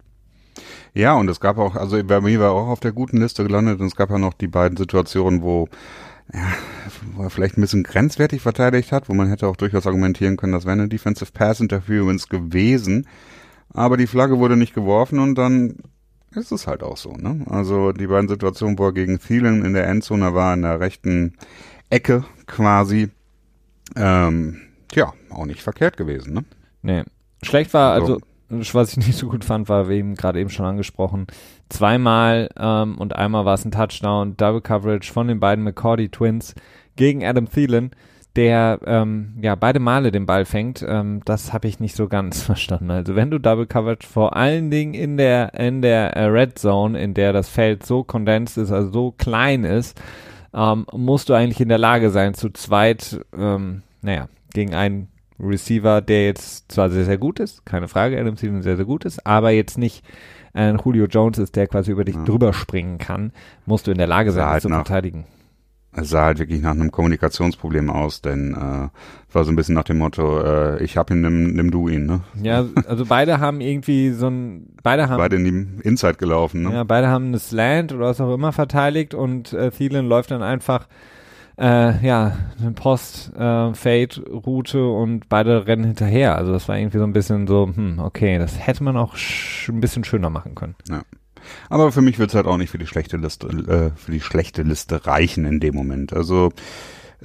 Ja, und es gab auch, also bei mir war auch auf der guten Liste gelandet und es gab ja noch die beiden Situationen, wo ja, wo er vielleicht ein bisschen grenzwertig verteidigt hat, wo man hätte auch durchaus argumentieren können, das wäre eine Defensive Pass Interference gewesen aber die Flagge wurde nicht geworfen und dann ist es halt auch so. Ne? Also die beiden Situationen, wo er gegen Thielen in der Endzone war, in der rechten Ecke quasi, ähm, tja, auch nicht verkehrt gewesen. Ne? Nee. Schlecht war, also, also was ich nicht so gut fand, war, wie eben gerade eben schon angesprochen, zweimal ähm, und einmal war es ein Touchdown, Double Coverage von den beiden McCordy Twins gegen Adam Thielen der ähm, ja beide Male den Ball fängt, ähm, das habe ich nicht so ganz verstanden. Also wenn du Double Coverage vor allen Dingen in der in der äh, Red Zone, in der das Feld so kondensiert ist, also so klein ist, ähm, musst du eigentlich in der Lage sein, zu zweit, ähm, naja, gegen einen Receiver, der jetzt zwar sehr, sehr gut ist, keine Frage, Adam Thielen sehr, sehr gut ist, aber jetzt nicht ein Julio Jones ist, der quasi über dich ja. drüber springen kann, musst du in der Lage sein, halt zu verteidigen es sah halt wirklich nach einem Kommunikationsproblem aus, denn äh, war so ein bisschen nach dem Motto, äh, ich hab ihn, nimm, nimm du ihn, ne? Ja, also beide haben irgendwie so ein, beide haben beide in die Inside gelaufen, ne? Ja, beide haben eine Slant oder was auch immer verteidigt und äh, Thielen läuft dann einfach äh, ja, eine Post-Fade-Route äh, und beide rennen hinterher. Also das war irgendwie so ein bisschen so, hm, okay, das hätte man auch ein bisschen schöner machen können. Ja. Aber für mich wird es halt auch nicht für die schlechte Liste, äh, für die schlechte Liste reichen in dem Moment. Also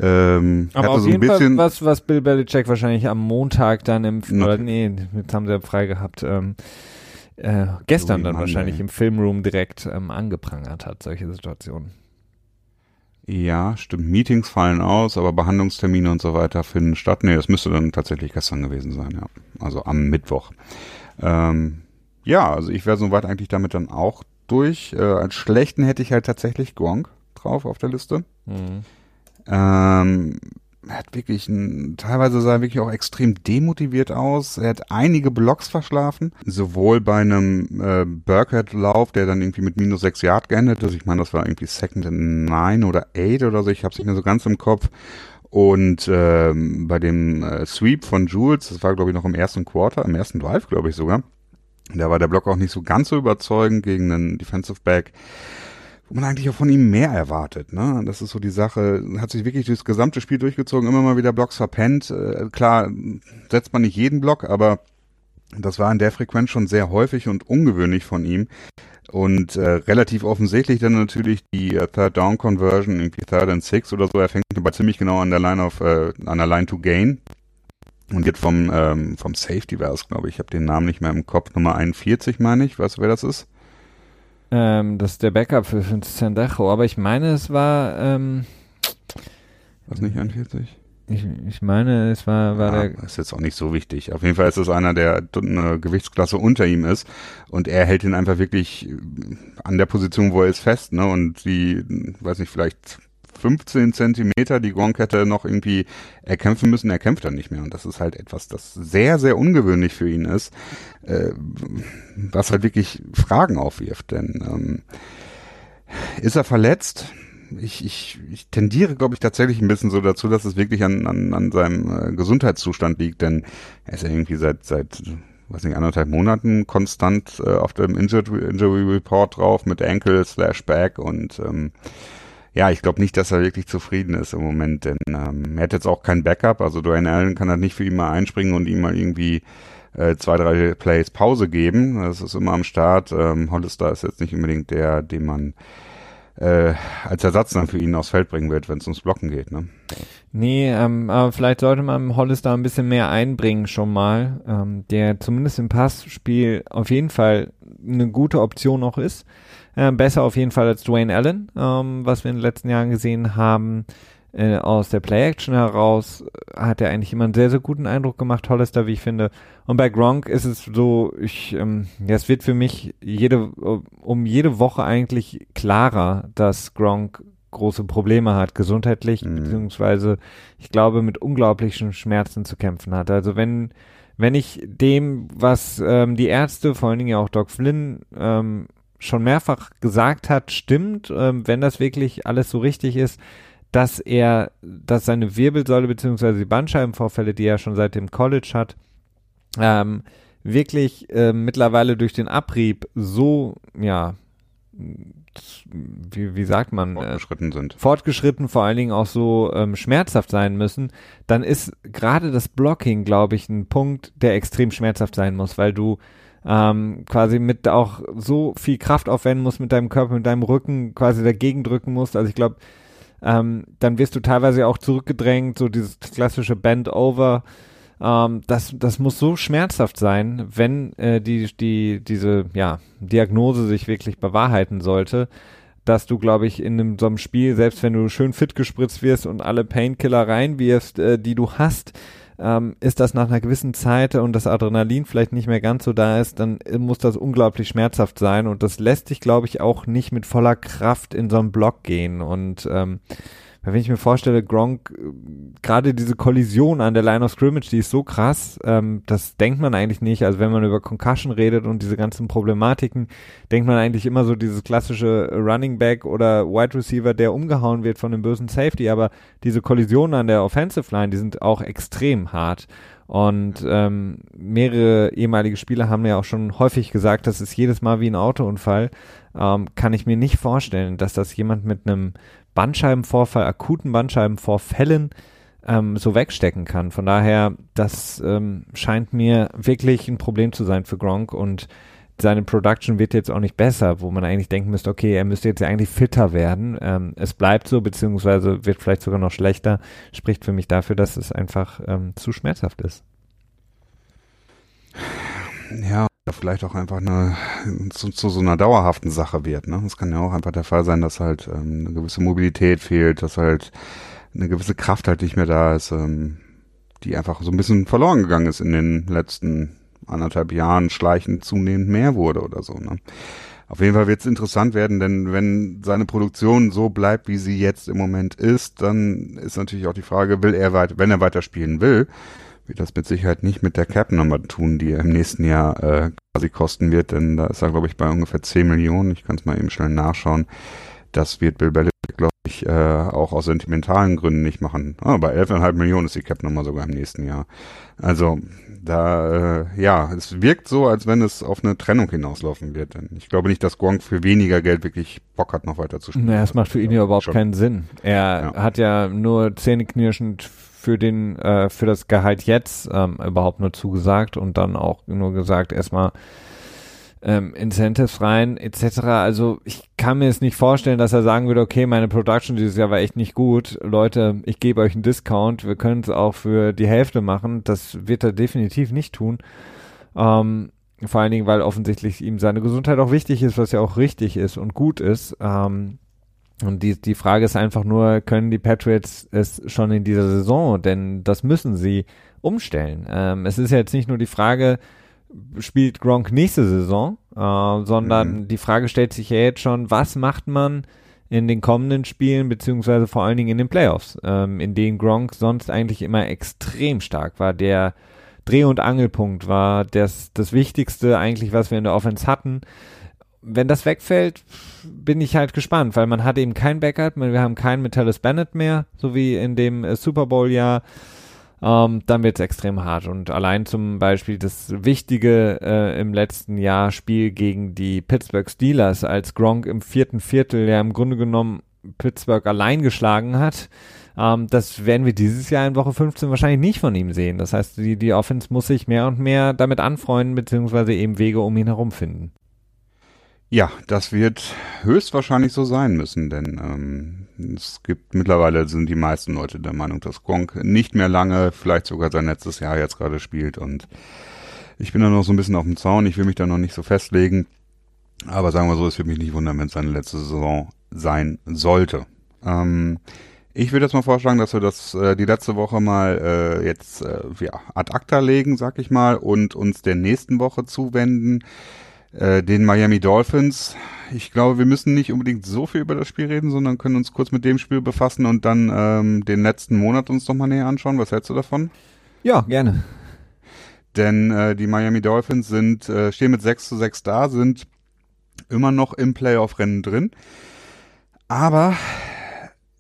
ähm, aber auf so jeden Fall was, was Bill Belichick wahrscheinlich am Montag dann im, oder nee, jetzt haben sie ja frei gehabt, ähm, äh, gestern dann wahrscheinlich im Filmroom direkt ähm, angeprangert hat, solche Situationen. Ja, stimmt. Meetings fallen aus, aber Behandlungstermine und so weiter finden statt. Nee, das müsste dann tatsächlich gestern gewesen sein, ja. Also am Mittwoch. Ähm, ja, also ich wäre soweit eigentlich damit dann auch durch. Äh, als schlechten hätte ich halt tatsächlich Gronk drauf auf der Liste. Mhm. Ähm, er hat wirklich ein, teilweise sah er wirklich auch extrem demotiviert aus. Er hat einige Blocks verschlafen, sowohl bei einem äh, Burkhead-Lauf, der dann irgendwie mit minus sechs Yard geendet ist. Ich meine, das war irgendwie Second and Nine oder Eight oder so. Ich habe es nicht mehr so ganz im Kopf. Und ähm, bei dem äh, Sweep von Jules, das war glaube ich noch im ersten Quarter, im ersten Drive glaube ich sogar, da war der Block auch nicht so ganz so überzeugend gegen einen Defensive Back, wo man eigentlich auch von ihm mehr erwartet. Ne? Das ist so die Sache, hat sich wirklich das gesamte Spiel durchgezogen, immer mal wieder Blocks verpennt. Äh, klar, setzt man nicht jeden Block, aber das war in der Frequenz schon sehr häufig und ungewöhnlich von ihm. Und äh, relativ offensichtlich dann natürlich die äh, Third Down Conversion, irgendwie Third and Six oder so. Er fängt aber ziemlich genau an der Line of, äh, an der Line to Gain Und jetzt vom, ähm, vom Safety war es, glaube ich. Ich habe den Namen nicht mehr im Kopf. Nummer 41, meine ich. Weißt du, wer das ist? Ähm, das ist der Backup für Sandejo. Aber ich meine, es war. Ähm, was nicht 41? Ich, ich meine, es war, war ja, der. Ist jetzt auch nicht so wichtig. Auf jeden Fall ist es einer, der eine Gewichtsklasse unter ihm ist und er hält ihn einfach wirklich an der Position, wo er ist, fest, ne? Und die, weiß nicht, vielleicht 15 Zentimeter, die Gronk hätte noch irgendwie erkämpfen müssen, er kämpft dann nicht mehr. Und das ist halt etwas, das sehr, sehr ungewöhnlich für ihn ist, äh, was halt wirklich Fragen aufwirft. Denn ähm, ist er verletzt? ich, ich, ich tendiere, glaube ich, tatsächlich ein bisschen so dazu, dass es wirklich an, an, an seinem äh, Gesundheitszustand liegt, denn er ist ja irgendwie seit, seit, weiß nicht, anderthalb Monaten konstant äh, auf dem Injury, Injury Report drauf mit Ankle slash Back und ähm, ja, ich glaube nicht, dass er wirklich zufrieden ist im Moment, denn ähm, er hat jetzt auch kein Backup, also Dwayne Allen kann halt nicht für ihn mal einspringen und ihm mal irgendwie äh, zwei, drei Plays Pause geben. Das ist immer am Start. Ähm, Hollister ist jetzt nicht unbedingt der, den man äh, als Ersatz dann für ihn aufs Feld bringen wird, wenn es ums Blocken geht. Ne? Nee, ähm, aber vielleicht sollte man Hollis da ein bisschen mehr einbringen schon mal, ähm, der zumindest im Passspiel auf jeden Fall eine gute Option noch ist. Äh, besser auf jeden Fall als Dwayne Allen, ähm, was wir in den letzten Jahren gesehen haben äh, aus der Play-Action heraus hat er eigentlich immer einen sehr, sehr guten Eindruck gemacht, Hollister, wie ich finde. Und bei Gronk ist es so, ich, ähm, ja, es wird für mich jede, um jede Woche eigentlich klarer, dass Gronk große Probleme hat, gesundheitlich, mhm. beziehungsweise ich glaube, mit unglaublichen Schmerzen zu kämpfen hat. Also wenn, wenn ich dem, was ähm, die Ärzte, vor allen Dingen ja auch Doc Flynn, ähm, schon mehrfach gesagt hat, stimmt, ähm, wenn das wirklich alles so richtig ist, dass er, dass seine Wirbelsäule beziehungsweise die Bandscheibenvorfälle, die er schon seit dem College hat, ähm, wirklich äh, mittlerweile durch den Abrieb so, ja, wie, wie sagt man, äh, fortgeschritten sind. Fortgeschritten, vor allen Dingen auch so ähm, schmerzhaft sein müssen, dann ist gerade das Blocking, glaube ich, ein Punkt, der extrem schmerzhaft sein muss, weil du ähm, quasi mit auch so viel Kraft aufwenden musst mit deinem Körper, mit deinem Rücken quasi dagegen drücken musst. Also ich glaube, ähm, dann wirst du teilweise auch zurückgedrängt, so dieses klassische Bend over. Ähm, das, das muss so schmerzhaft sein, wenn äh, die, die, diese ja, Diagnose sich wirklich bewahrheiten sollte, dass du, glaube ich, in einem, so einem Spiel, selbst wenn du schön fit gespritzt wirst und alle Painkiller reinwirfst, äh, die du hast, ähm, ist das nach einer gewissen Zeit und das Adrenalin vielleicht nicht mehr ganz so da ist, dann muss das unglaublich schmerzhaft sein. Und das lässt sich, glaube ich, auch nicht mit voller Kraft in so einen Block gehen. Und ähm, wenn ich mir vorstelle, Gronk, äh, gerade diese Kollision an der Line of Scrimmage, die ist so krass, ähm, das denkt man eigentlich nicht. Also wenn man über Concussion redet und diese ganzen Problematiken, denkt man eigentlich immer so dieses klassische Running Back oder Wide Receiver, der umgehauen wird von dem bösen Safety. Aber diese Kollisionen an der Offensive Line, die sind auch extrem hart. Und ähm, mehrere ehemalige Spieler haben ja auch schon häufig gesagt, das ist jedes Mal wie ein Autounfall. Ähm, kann ich mir nicht vorstellen, dass das jemand mit einem Bandscheibenvorfall, akuten Bandscheibenvorfällen ähm, so wegstecken kann. Von daher, das ähm, scheint mir wirklich ein Problem zu sein für Gronk und seine Production wird jetzt auch nicht besser, wo man eigentlich denken müsste, okay, er müsste jetzt ja eigentlich fitter werden. Ähm, es bleibt so, beziehungsweise wird vielleicht sogar noch schlechter, spricht für mich dafür, dass es einfach ähm, zu schmerzhaft ist. Ja, vielleicht auch einfach eine, zu, zu, so einer dauerhaften Sache wird. Ne? Es kann ja auch einfach der Fall sein, dass halt ähm, eine gewisse Mobilität fehlt, dass halt eine gewisse Kraft halt nicht mehr da ist, ähm, die einfach so ein bisschen verloren gegangen ist in den letzten anderthalb Jahren, schleichend zunehmend mehr wurde oder so. Ne? Auf jeden Fall wird es interessant werden, denn wenn seine Produktion so bleibt, wie sie jetzt im Moment ist, dann ist natürlich auch die Frage, will er weiter, wenn er weiterspielen will, wird das mit Sicherheit nicht mit der Cap-Nummer tun, die er im nächsten Jahr äh, quasi kosten wird, denn da ist er, glaube ich, bei ungefähr 10 Millionen. Ich kann es mal eben schnell nachschauen. Das wird Bill Belichick, glaube ich, äh, auch aus sentimentalen Gründen nicht machen. Ah, bei 11,5 Millionen ist die Cap-Nummer sogar im nächsten Jahr. Also da, äh, ja, es wirkt so, als wenn es auf eine Trennung hinauslaufen wird. Denn ich glaube nicht, dass Gronk für weniger Geld wirklich Bock hat, noch weiter zu spielen. Naja, es macht für ihn ja überhaupt schon. keinen Sinn. Er ja. hat ja nur zähneknirschend für den äh, für das Gehalt jetzt ähm, überhaupt nur zugesagt und dann auch nur gesagt erstmal ähm, Incentives rein, etc. Also ich kann mir es nicht vorstellen, dass er sagen würde, okay, meine Production dieses Jahr war echt nicht gut. Leute, ich gebe euch einen Discount, wir können es auch für die Hälfte machen. Das wird er definitiv nicht tun. Ähm, vor allen Dingen, weil offensichtlich ihm seine Gesundheit auch wichtig ist, was ja auch richtig ist und gut ist. Ähm, und die, die Frage ist einfach nur, können die Patriots es schon in dieser Saison? Denn das müssen sie umstellen. Ähm, es ist ja jetzt nicht nur die Frage, spielt Gronk nächste Saison, äh, sondern mhm. die Frage stellt sich ja jetzt schon, was macht man in den kommenden Spielen, beziehungsweise vor allen Dingen in den Playoffs, ähm, in denen Gronk sonst eigentlich immer extrem stark war, der Dreh- und Angelpunkt war, das, das Wichtigste eigentlich, was wir in der Offense hatten. Wenn das wegfällt, bin ich halt gespannt, weil man hat eben kein Backup, wir haben keinen Metellus Bennett mehr, so wie in dem äh, Super Bowl-Jahr ähm, dann wird es extrem hart. Und allein zum Beispiel das wichtige äh, im letzten Jahr Spiel gegen die Pittsburgh Steelers, als Gronk im vierten Viertel ja im Grunde genommen Pittsburgh allein geschlagen hat, ähm, das werden wir dieses Jahr in Woche 15 wahrscheinlich nicht von ihm sehen. Das heißt, die, die Offense muss sich mehr und mehr damit anfreunden, beziehungsweise eben Wege um ihn herum finden. Ja, das wird höchstwahrscheinlich so sein müssen, denn ähm, es gibt mittlerweile sind die meisten Leute der Meinung, dass Gronk nicht mehr lange, vielleicht sogar sein letztes Jahr jetzt gerade spielt und ich bin da noch so ein bisschen auf dem Zaun, ich will mich da noch nicht so festlegen, aber sagen wir so, es würde mich nicht wundern, wenn es seine letzte Saison sein sollte. Ähm, ich würde jetzt mal vorschlagen, dass wir das äh, die letzte Woche mal äh, jetzt äh, ja, ad acta legen, sag ich mal, und uns der nächsten Woche zuwenden äh, den Miami Dolphins. Ich glaube, wir müssen nicht unbedingt so viel über das Spiel reden, sondern können uns kurz mit dem Spiel befassen und dann ähm, den letzten Monat uns nochmal näher anschauen. Was hältst du davon? Ja, gerne. Denn äh, die Miami Dolphins sind, äh, stehen mit 6 zu 6 da, sind immer noch im Playoff-Rennen drin. Aber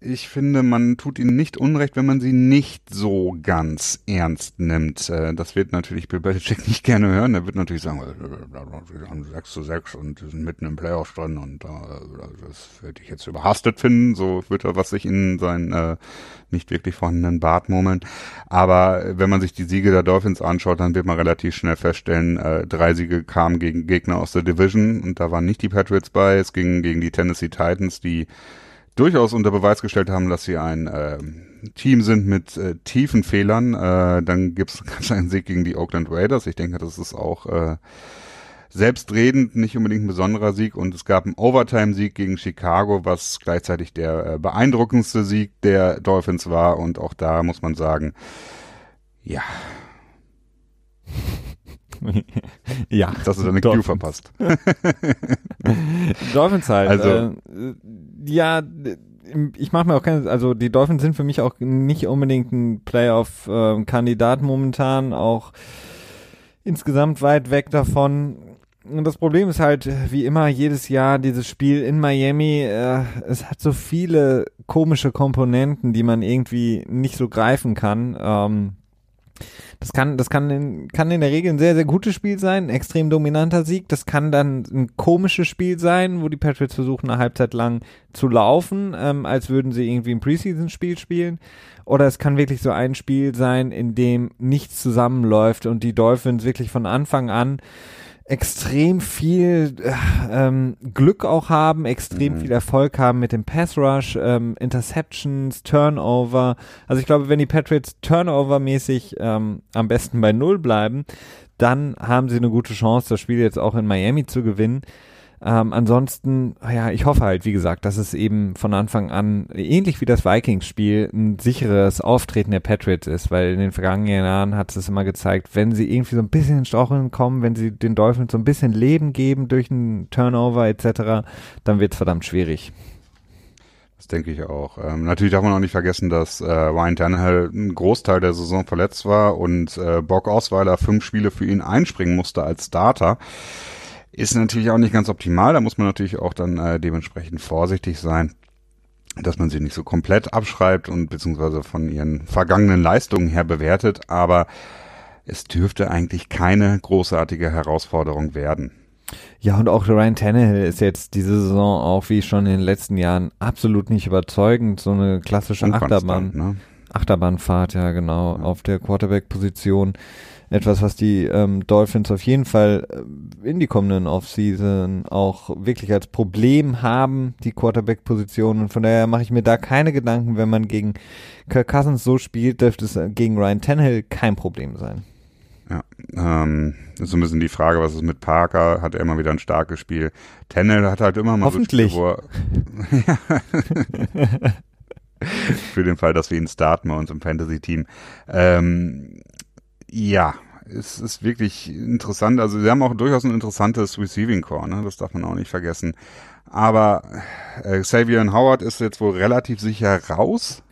ich finde, man tut ihnen nicht unrecht, wenn man sie nicht so ganz ernst nimmt. Äh, das wird natürlich Bill Belichick nicht gerne hören. Er wird natürlich sagen, wir haben 6 zu 6 und sind mitten im Playoff drin und äh, das würde ich jetzt überhastet finden. So wird er was sich in seinen äh, nicht wirklich vorhandenen Bart murmeln. Aber wenn man sich die Siege der Dolphins anschaut, dann wird man relativ schnell feststellen, äh, drei Siege kamen gegen Gegner aus der Division und da waren nicht die Patriots bei. Es ging gegen die Tennessee Titans, die durchaus unter Beweis gestellt haben, dass sie ein äh, Team sind mit äh, tiefen Fehlern. Äh, dann gibt es ganz einen Sieg gegen die Oakland Raiders. Ich denke, das ist auch äh, selbstredend nicht unbedingt ein besonderer Sieg. Und es gab einen Overtime-Sieg gegen Chicago, was gleichzeitig der äh, beeindruckendste Sieg der Dolphins war. Und auch da muss man sagen, ja. ja. Das ist eine Cue verpasst. Dolphins halt. Also, äh, ja, ich mache mir auch keine, also die Dolphins sind für mich auch nicht unbedingt ein Playoff-Kandidat momentan, auch insgesamt weit weg davon. Und das Problem ist halt, wie immer, jedes Jahr dieses Spiel in Miami, äh, es hat so viele komische Komponenten, die man irgendwie nicht so greifen kann. Ähm, das kann, das kann in, kann in der Regel ein sehr, sehr gutes Spiel sein, ein extrem dominanter Sieg. Das kann dann ein komisches Spiel sein, wo die Patriots versuchen, eine Halbzeit lang zu laufen, ähm, als würden sie irgendwie ein Preseason-Spiel spielen. Oder es kann wirklich so ein Spiel sein, in dem nichts zusammenläuft und die Dolphins wirklich von Anfang an extrem viel äh, ähm, Glück auch haben, extrem mhm. viel Erfolg haben mit dem Pass Rush, ähm, Interceptions, Turnover. Also ich glaube, wenn die Patriots Turnover-mäßig ähm, am besten bei Null bleiben, dann haben sie eine gute Chance, das Spiel jetzt auch in Miami zu gewinnen. Ähm, ansonsten, ja, ich hoffe halt, wie gesagt, dass es eben von Anfang an, ähnlich wie das Vikings-Spiel, ein sicheres Auftreten der Patriots ist, weil in den vergangenen Jahren hat es immer gezeigt, wenn sie irgendwie so ein bisschen in Straucheln kommen, wenn sie den Dolphins so ein bisschen Leben geben durch einen Turnover etc., dann wird es verdammt schwierig. Das denke ich auch. Ähm, natürlich darf man auch nicht vergessen, dass äh, Ryan Tannehill einen Großteil der Saison verletzt war und äh, Bock Osweiler fünf Spiele für ihn einspringen musste als Starter. Ist natürlich auch nicht ganz optimal, da muss man natürlich auch dann äh, dementsprechend vorsichtig sein, dass man sie nicht so komplett abschreibt und beziehungsweise von ihren vergangenen Leistungen her bewertet, aber es dürfte eigentlich keine großartige Herausforderung werden. Ja, und auch Ryan Tannehill ist jetzt diese Saison auch wie schon in den letzten Jahren absolut nicht überzeugend. So eine klassische Achterbahn, ne? Achterbahnfahrt, ja genau, ja. auf der Quarterback-Position etwas, was die ähm, Dolphins auf jeden Fall äh, in die kommenden Offseason auch wirklich als Problem haben, die Quarterback-Position. Und von daher mache ich mir da keine Gedanken, wenn man gegen Kirk Cousins so spielt, dürfte es gegen Ryan Tannehill kein Problem sein. Ja, ähm, ist so ein bisschen die Frage, was ist mit Parker? Hat er immer wieder ein starkes Spiel? Tannehill hat halt immer mal Hoffentlich. so Spiele, er Für den Fall, dass wir ihn starten bei uns im Fantasy-Team. Ähm, ja, es ist wirklich interessant. Also sie haben auch durchaus ein interessantes Receiving Core, ne? das darf man auch nicht vergessen. Aber äh, Xavier Howard ist jetzt wohl relativ sicher raus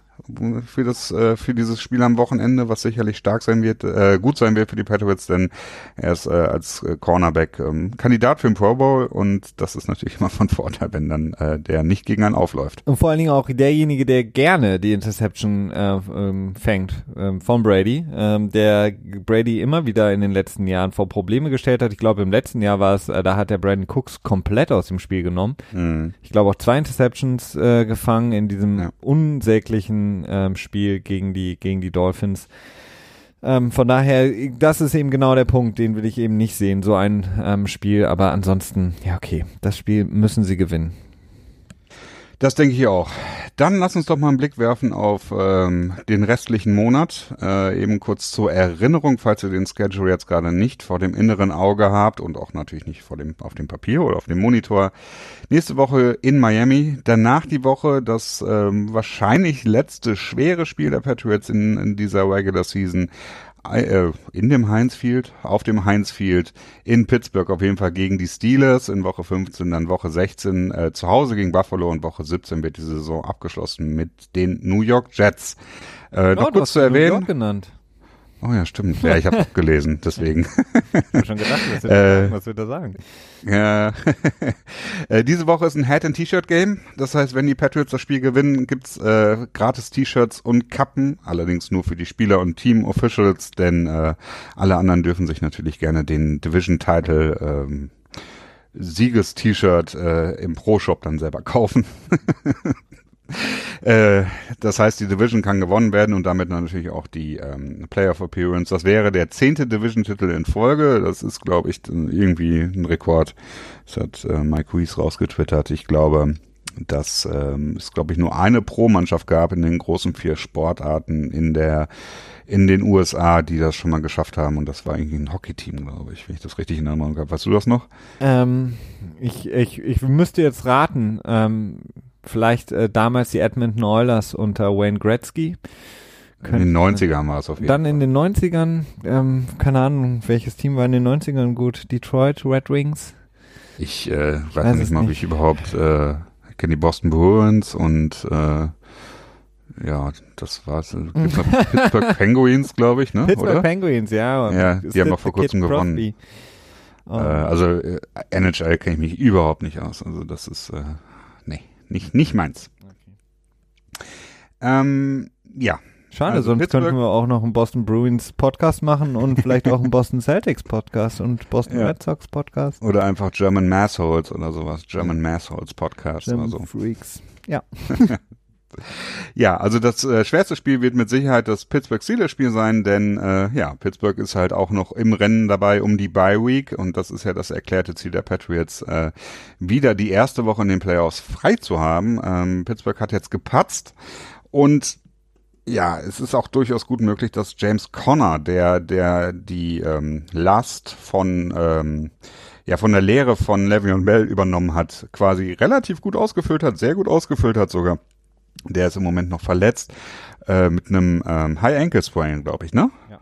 für das äh, für dieses Spiel am Wochenende, was sicherlich stark sein wird, äh, gut sein wird für die Patriots, denn er ist äh, als äh, Cornerback ähm, Kandidat für den Pro Bowl und das ist natürlich immer von Vorteil, wenn dann äh, der nicht gegen einen aufläuft. Und vor allen Dingen auch derjenige, der gerne die Interception äh, ähm, fängt ähm, von Brady, ähm, der Brady immer wieder in den letzten Jahren vor Probleme gestellt hat. Ich glaube, im letzten Jahr war es, äh, da hat der Brandon Cooks komplett aus dem Spiel genommen. Mhm. Ich glaube auch zwei Interceptions äh, gefangen in diesem ja. unsäglichen ähm, Spiel gegen die, gegen die Dolphins. Ähm, von daher, das ist eben genau der Punkt, den will ich eben nicht sehen, so ein ähm, Spiel. Aber ansonsten, ja, okay, das Spiel müssen sie gewinnen. Das denke ich auch. Dann lass uns doch mal einen Blick werfen auf ähm, den restlichen Monat. Äh, eben kurz zur Erinnerung, falls ihr den Schedule jetzt gerade nicht vor dem inneren Auge habt und auch natürlich nicht vor dem, auf dem Papier oder auf dem Monitor. Nächste Woche in Miami. Danach die Woche das ähm, wahrscheinlich letzte schwere Spiel der Patriots in, in dieser Regular Season in dem Heinz Field, auf dem Heinz Field in Pittsburgh auf jeden Fall gegen die Steelers, in Woche 15 dann Woche 16 äh, zu Hause gegen Buffalo und Woche 17 wird die Saison abgeschlossen mit den New York Jets. Äh, oh, noch kurz zu erwähnen. New York genannt. Oh ja, stimmt. Ja, ich habe gelesen, deswegen. ich habe schon gedacht, was wir, äh, was wir da sagen. Ja. Äh, diese Woche ist ein Hat- and T-Shirt-Game. Das heißt, wenn die Patriots das Spiel gewinnen, gibt's äh, gratis T-Shirts und Kappen. Allerdings nur für die Spieler und Team-Officials, denn äh, alle anderen dürfen sich natürlich gerne den Division-Title ähm, Sieges-T-Shirt äh, im Pro-Shop dann selber kaufen. Äh, das heißt, die Division kann gewonnen werden und damit natürlich auch die ähm, Playoff Appearance. Das wäre der zehnte Division-Titel in Folge. Das ist, glaube ich, irgendwie ein Rekord. Das hat äh, Mike Weiss rausgetwittert. Ich glaube, dass ähm, es, glaube ich, nur eine Pro-Mannschaft gab in den großen vier Sportarten in der in den USA, die das schon mal geschafft haben. Und das war irgendwie ein Hockey-Team, glaube ich, wenn ich das richtig in Erinnerung habe. Weißt du das noch? Ähm, ich, ich, ich müsste jetzt raten. Ähm, vielleicht äh, damals die Edmonton Oilers unter Wayne Gretzky. Könnt, in den 90ern war es auf jeden Dann Fall. in den 90ern, ähm, keine Ahnung, welches Team war in den 90ern gut? Detroit Red Wings? Ich äh, weiß, weiß nicht mal, ob ich überhaupt, äh, ich kenne die Boston Bruins und äh, ja, das war's. Pittsburgh Penguins, glaube ich, ne? Pittsburgh Oder? Penguins, ja. Ja, die haben auch vor kurzem gewonnen. Oh. Äh, also äh, NHL kenne ich mich überhaupt nicht aus. Also das ist äh, nicht, nicht meins. Okay. Ähm, ja. Schade, also sonst Pittsburgh. könnten wir auch noch einen Boston Bruins Podcast machen und vielleicht auch einen Boston Celtics Podcast und Boston ja. Red Sox Podcast. Oder einfach German Massholes oder sowas. German Massholes Podcast German oder so. Freaks. Ja. Ja, also das äh, schwerste Spiel wird mit Sicherheit das Pittsburgh Steelers Spiel sein, denn äh, ja, Pittsburgh ist halt auch noch im Rennen dabei um die Bye Week und das ist ja das erklärte Ziel der Patriots, äh, wieder die erste Woche in den Playoffs frei zu haben. Ähm, Pittsburgh hat jetzt gepatzt und ja, es ist auch durchaus gut möglich, dass James Conner, der der die ähm, Last von ähm, ja von der Lehre von Le'Veon Bell übernommen hat, quasi relativ gut ausgefüllt hat, sehr gut ausgefüllt hat sogar der ist im Moment noch verletzt äh, mit einem ähm, High Ankle Sprain, glaube ich, ne? Ja.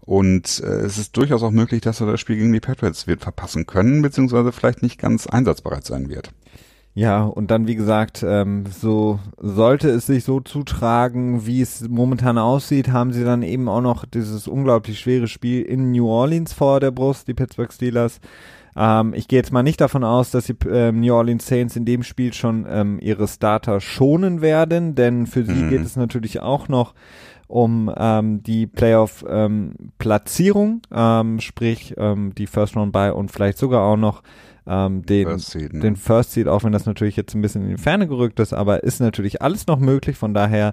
Und äh, es ist durchaus auch möglich, dass er das Spiel gegen die Patriots wird verpassen können, beziehungsweise vielleicht nicht ganz einsatzbereit sein wird. Ja, und dann, wie gesagt, ähm, so sollte es sich so zutragen, wie es momentan aussieht, haben sie dann eben auch noch dieses unglaublich schwere Spiel in New Orleans vor der Brust, die Pittsburgh Steelers. Ähm, ich gehe jetzt mal nicht davon aus, dass die ähm, New Orleans Saints in dem Spiel schon ähm, ihre Starter schonen werden, denn für sie mhm. geht es natürlich auch noch um ähm, die Playoff-Platzierung, ähm, ähm, sprich ähm, die First Round by und vielleicht sogar auch noch ähm, den, First Seed, ne? den First Seed, auch wenn das natürlich jetzt ein bisschen in die Ferne gerückt ist, aber ist natürlich alles noch möglich, von daher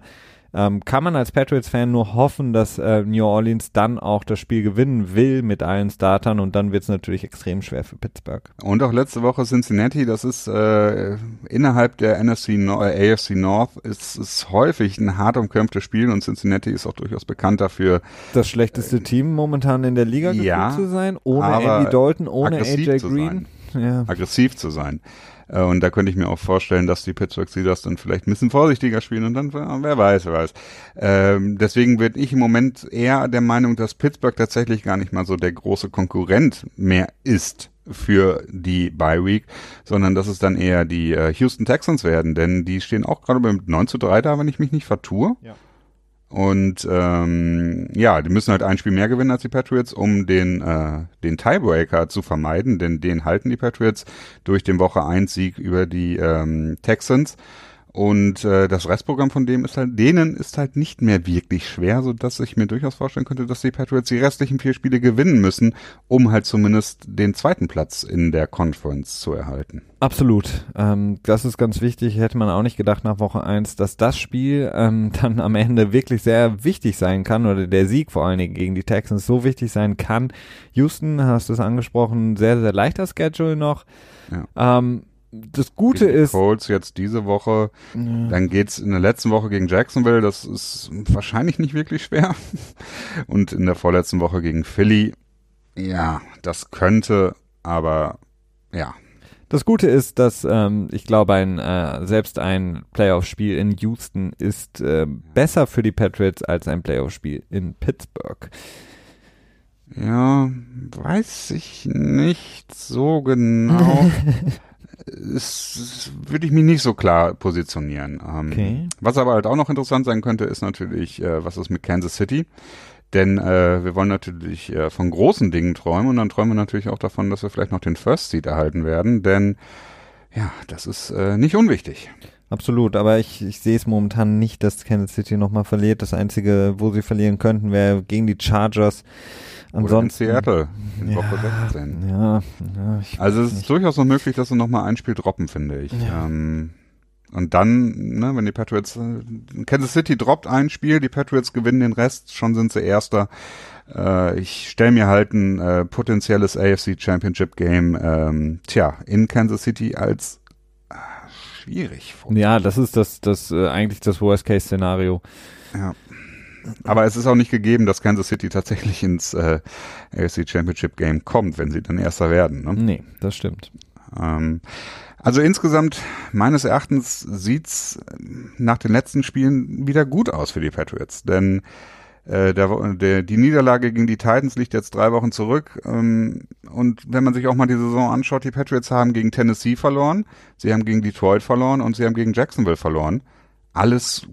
ähm, kann man als Patriots-Fan nur hoffen, dass äh, New Orleans dann auch das Spiel gewinnen will mit allen Startern und dann wird es natürlich extrem schwer für Pittsburgh. Und auch letzte Woche Cincinnati, das ist äh, innerhalb der NFC no äh, AFC North ist, ist häufig ein hart umkämpftes Spiel und Cincinnati ist auch durchaus bekannt dafür. Das schlechteste äh, Team momentan in der Liga ja, zu sein, ohne Andy Dalton, ohne AJ Green. Ja. Aggressiv zu sein. Äh, und da könnte ich mir auch vorstellen, dass die Pittsburgh Steelers dann vielleicht ein bisschen vorsichtiger spielen und dann, wer weiß, wer weiß. Ähm, deswegen bin ich im Moment eher der Meinung, dass Pittsburgh tatsächlich gar nicht mal so der große Konkurrent mehr ist für die Bye Week, sondern dass es dann eher die äh, Houston Texans werden, denn die stehen auch gerade beim 9 zu 3 da, wenn ich mich nicht vertue. Ja. Und ähm, ja, die müssen halt ein Spiel mehr gewinnen als die Patriots, um den, äh, den Tiebreaker zu vermeiden, denn den halten die Patriots durch den Woche 1 Sieg über die ähm, Texans. Und äh, das Restprogramm von dem ist halt, denen ist halt nicht mehr wirklich schwer, so dass ich mir durchaus vorstellen könnte, dass die Patriots die restlichen vier Spiele gewinnen müssen, um halt zumindest den zweiten Platz in der Conference zu erhalten. Absolut. Ähm, das ist ganz wichtig. Hätte man auch nicht gedacht nach Woche eins, dass das Spiel ähm, dann am Ende wirklich sehr wichtig sein kann oder der Sieg vor allen Dingen gegen die Texans so wichtig sein kann. Houston, hast du es angesprochen, sehr, sehr leichter Schedule noch. Ja. Ähm, das Gute gegen ist. Colts jetzt diese Woche. Ja. Dann geht's in der letzten Woche gegen Jacksonville. Das ist wahrscheinlich nicht wirklich schwer. Und in der vorletzten Woche gegen Philly. Ja, das könnte, aber ja. Das Gute ist, dass ähm, ich glaube, ein äh, selbst ein Playoff-Spiel in Houston ist äh, besser für die Patriots als ein Playoff-Spiel in Pittsburgh. Ja, weiß ich nicht so genau. ist, würde ich mich nicht so klar positionieren. Ähm, okay. Was aber halt auch noch interessant sein könnte, ist natürlich, äh, was ist mit Kansas City? Denn äh, wir wollen natürlich äh, von großen Dingen träumen und dann träumen wir natürlich auch davon, dass wir vielleicht noch den First Seed erhalten werden, denn ja, das ist äh, nicht unwichtig. Absolut, aber ich, ich sehe es momentan nicht, dass Kansas City nochmal verliert. Das Einzige, wo sie verlieren könnten, wäre gegen die Chargers. Ansonsten, Oder in Seattle in ja, Woche 16. Ja, ja also es ist nicht. durchaus noch möglich, dass sie nochmal ein Spiel droppen, finde ich. Ja. Ähm, und dann, ne, wenn die Patriots, äh, Kansas City droppt ein Spiel, die Patriots gewinnen den Rest, schon sind sie Erster. Äh, ich stelle mir halt ein äh, potenzielles AFC Championship Game, ähm, tja, in Kansas City als schwierig. Ja, das ist das, das äh, eigentlich das Worst-Case-Szenario. Ja. Aber es ist auch nicht gegeben, dass Kansas City tatsächlich ins äh, AFC Championship Game kommt, wenn sie dann Erster werden. Ne? Nee, das stimmt. Ähm, also insgesamt, meines Erachtens, sieht's nach den letzten Spielen wieder gut aus für die Patriots. Denn äh, der, der, die Niederlage gegen die Titans liegt jetzt drei Wochen zurück. Ähm, und wenn man sich auch mal die Saison anschaut, die Patriots haben gegen Tennessee verloren, sie haben gegen Detroit verloren und sie haben gegen Jacksonville verloren. Alles,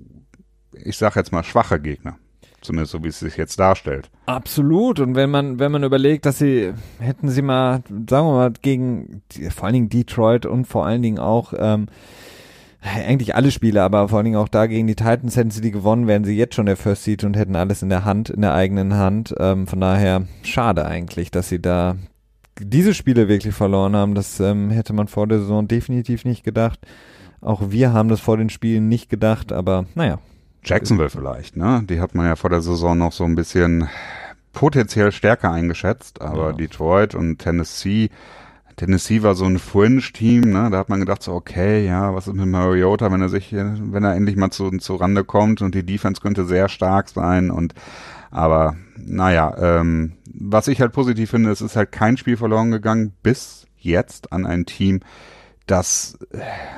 ich sag jetzt mal, schwache Gegner. Zumindest so, wie es sich jetzt darstellt. Absolut. Und wenn man, wenn man überlegt, dass sie, hätten sie mal, sagen wir mal, gegen vor allen Dingen Detroit und vor allen Dingen auch, ähm, eigentlich alle Spiele, aber vor allen Dingen auch da gegen die Titans hätten sie die gewonnen, wären sie jetzt schon der First Seed und hätten alles in der Hand, in der eigenen Hand. Ähm, von daher schade eigentlich, dass sie da diese Spiele wirklich verloren haben. Das ähm, hätte man vor der Saison definitiv nicht gedacht. Auch wir haben das vor den Spielen nicht gedacht, aber naja, Jacksonville vielleicht, ne? Die hat man ja vor der Saison noch so ein bisschen potenziell stärker eingeschätzt, aber ja. Detroit und Tennessee, Tennessee war so ein Fringe-Team, ne? Da hat man gedacht so, okay, ja, was ist mit Mariota, wenn er sich, wenn er endlich mal zu, zu Rande kommt und die Defense könnte sehr stark sein und aber naja, ähm, was ich halt positiv finde, es ist halt kein Spiel verloren gegangen bis jetzt an ein Team, das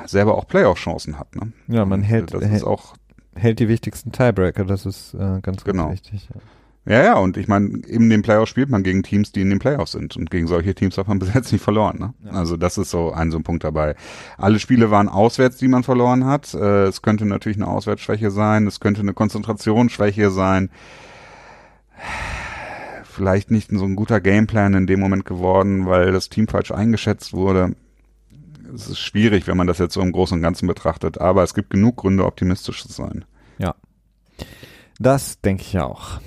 selber auch Playoff-Chancen hat. Ne? Ja, man hält, das ist auch hält die wichtigsten Tiebreaker, das ist äh, ganz, ganz genau. wichtig. Ja. Ja, ja, und ich meine, in den Playoffs spielt man gegen Teams, die in den Playoffs sind. Und gegen solche Teams hat man bis jetzt nicht verloren. Ne? Ja. Also das ist so ein so ein Punkt dabei. Alle Spiele waren auswärts, die man verloren hat. Äh, es könnte natürlich eine Auswärtsschwäche sein, es könnte eine Konzentrationsschwäche sein. Vielleicht nicht so ein guter Gameplan in dem Moment geworden, weil das Team falsch eingeschätzt wurde es ist schwierig, wenn man das jetzt so im Großen und Ganzen betrachtet, aber es gibt genug Gründe, optimistisch zu sein. Ja. Das denke ich auch.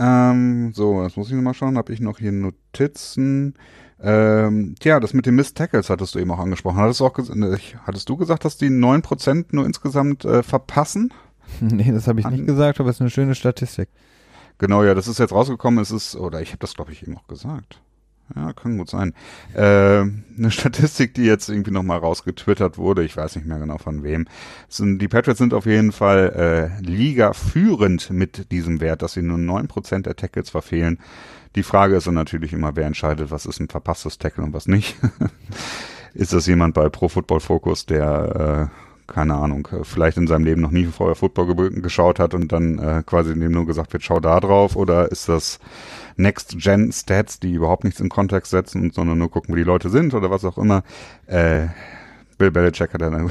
Ähm, so, jetzt muss ich nochmal schauen, habe ich noch hier Notizen. Ähm, tja, das mit den Mist Tackles hattest du eben auch angesprochen. Hattest du, auch hattest du gesagt, dass die 9% nur insgesamt äh, verpassen? Nee, das habe ich nicht gesagt, aber es ist eine schöne Statistik. Genau, ja, das ist jetzt rausgekommen. Es ist, oder ich habe das, glaube ich, eben auch gesagt. Ja, kann gut sein. Äh, eine Statistik, die jetzt irgendwie nochmal rausgetwittert wurde, ich weiß nicht mehr genau von wem. Sind, die Patriots sind auf jeden Fall äh, Liga führend mit diesem Wert, dass sie nur neun Prozent der Tackles verfehlen. Die Frage ist dann natürlich immer, wer entscheidet, was ist ein verpasstes Tackle und was nicht. ist das jemand bei Pro Football Focus, der äh, keine Ahnung, äh, vielleicht in seinem Leben noch nie vorher Football geschaut hat und dann äh, quasi dem nur gesagt wird, schau da drauf oder ist das Next-Gen-Stats, die überhaupt nichts in Kontext setzen, sondern nur gucken, wo die Leute sind oder was auch immer. Äh, Bill Belichick hat eine,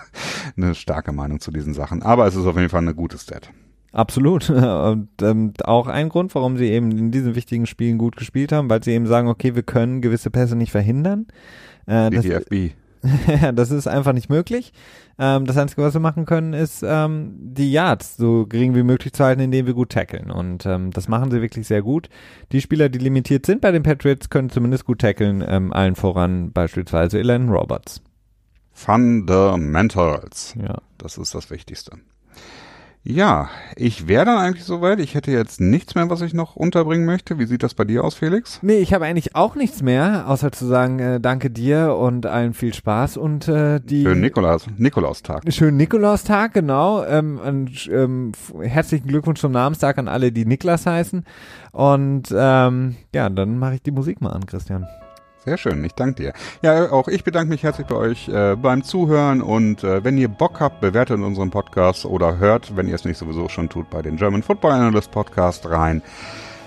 eine starke Meinung zu diesen Sachen, aber es ist auf jeden Fall eine gute Stat. Absolut. Und ähm, auch ein Grund, warum sie eben in diesen wichtigen Spielen gut gespielt haben, weil sie eben sagen, okay, wir können gewisse Pässe nicht verhindern. Äh, DTFB. das ist einfach nicht möglich. Ähm, das Einzige, was wir machen können, ist ähm, die Yards so gering wie möglich zu halten, indem wir gut tackeln. Und ähm, das machen sie wirklich sehr gut. Die Spieler, die limitiert sind bei den Patriots, können zumindest gut tackeln, ähm, allen voran beispielsweise Elan Roberts. Fundamentals. Ja. Das ist das Wichtigste. Ja, ich wäre dann eigentlich soweit. Ich hätte jetzt nichts mehr, was ich noch unterbringen möchte. Wie sieht das bei dir aus, Felix? Nee, ich habe eigentlich auch nichts mehr, außer zu sagen, äh, danke dir und allen viel Spaß und äh, die. Schönen Nikolaus, Nikolaustag. Schönen Nikolaustag, genau. Ähm, und, ähm, herzlichen Glückwunsch zum Namenstag an alle, die Niklas heißen. Und ähm, ja, dann mache ich die Musik mal an, Christian. Sehr schön, ich danke dir. Ja, auch ich bedanke mich herzlich bei euch äh, beim Zuhören und äh, wenn ihr Bock habt, bewertet unseren Podcast oder hört, wenn ihr es nicht sowieso schon tut, bei den German Football Analyst Podcast rein.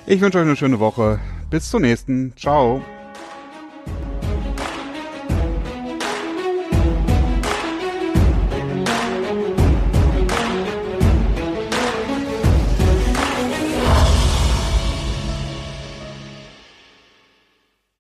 Ich wünsche euch eine schöne Woche. Bis zur nächsten. Ciao.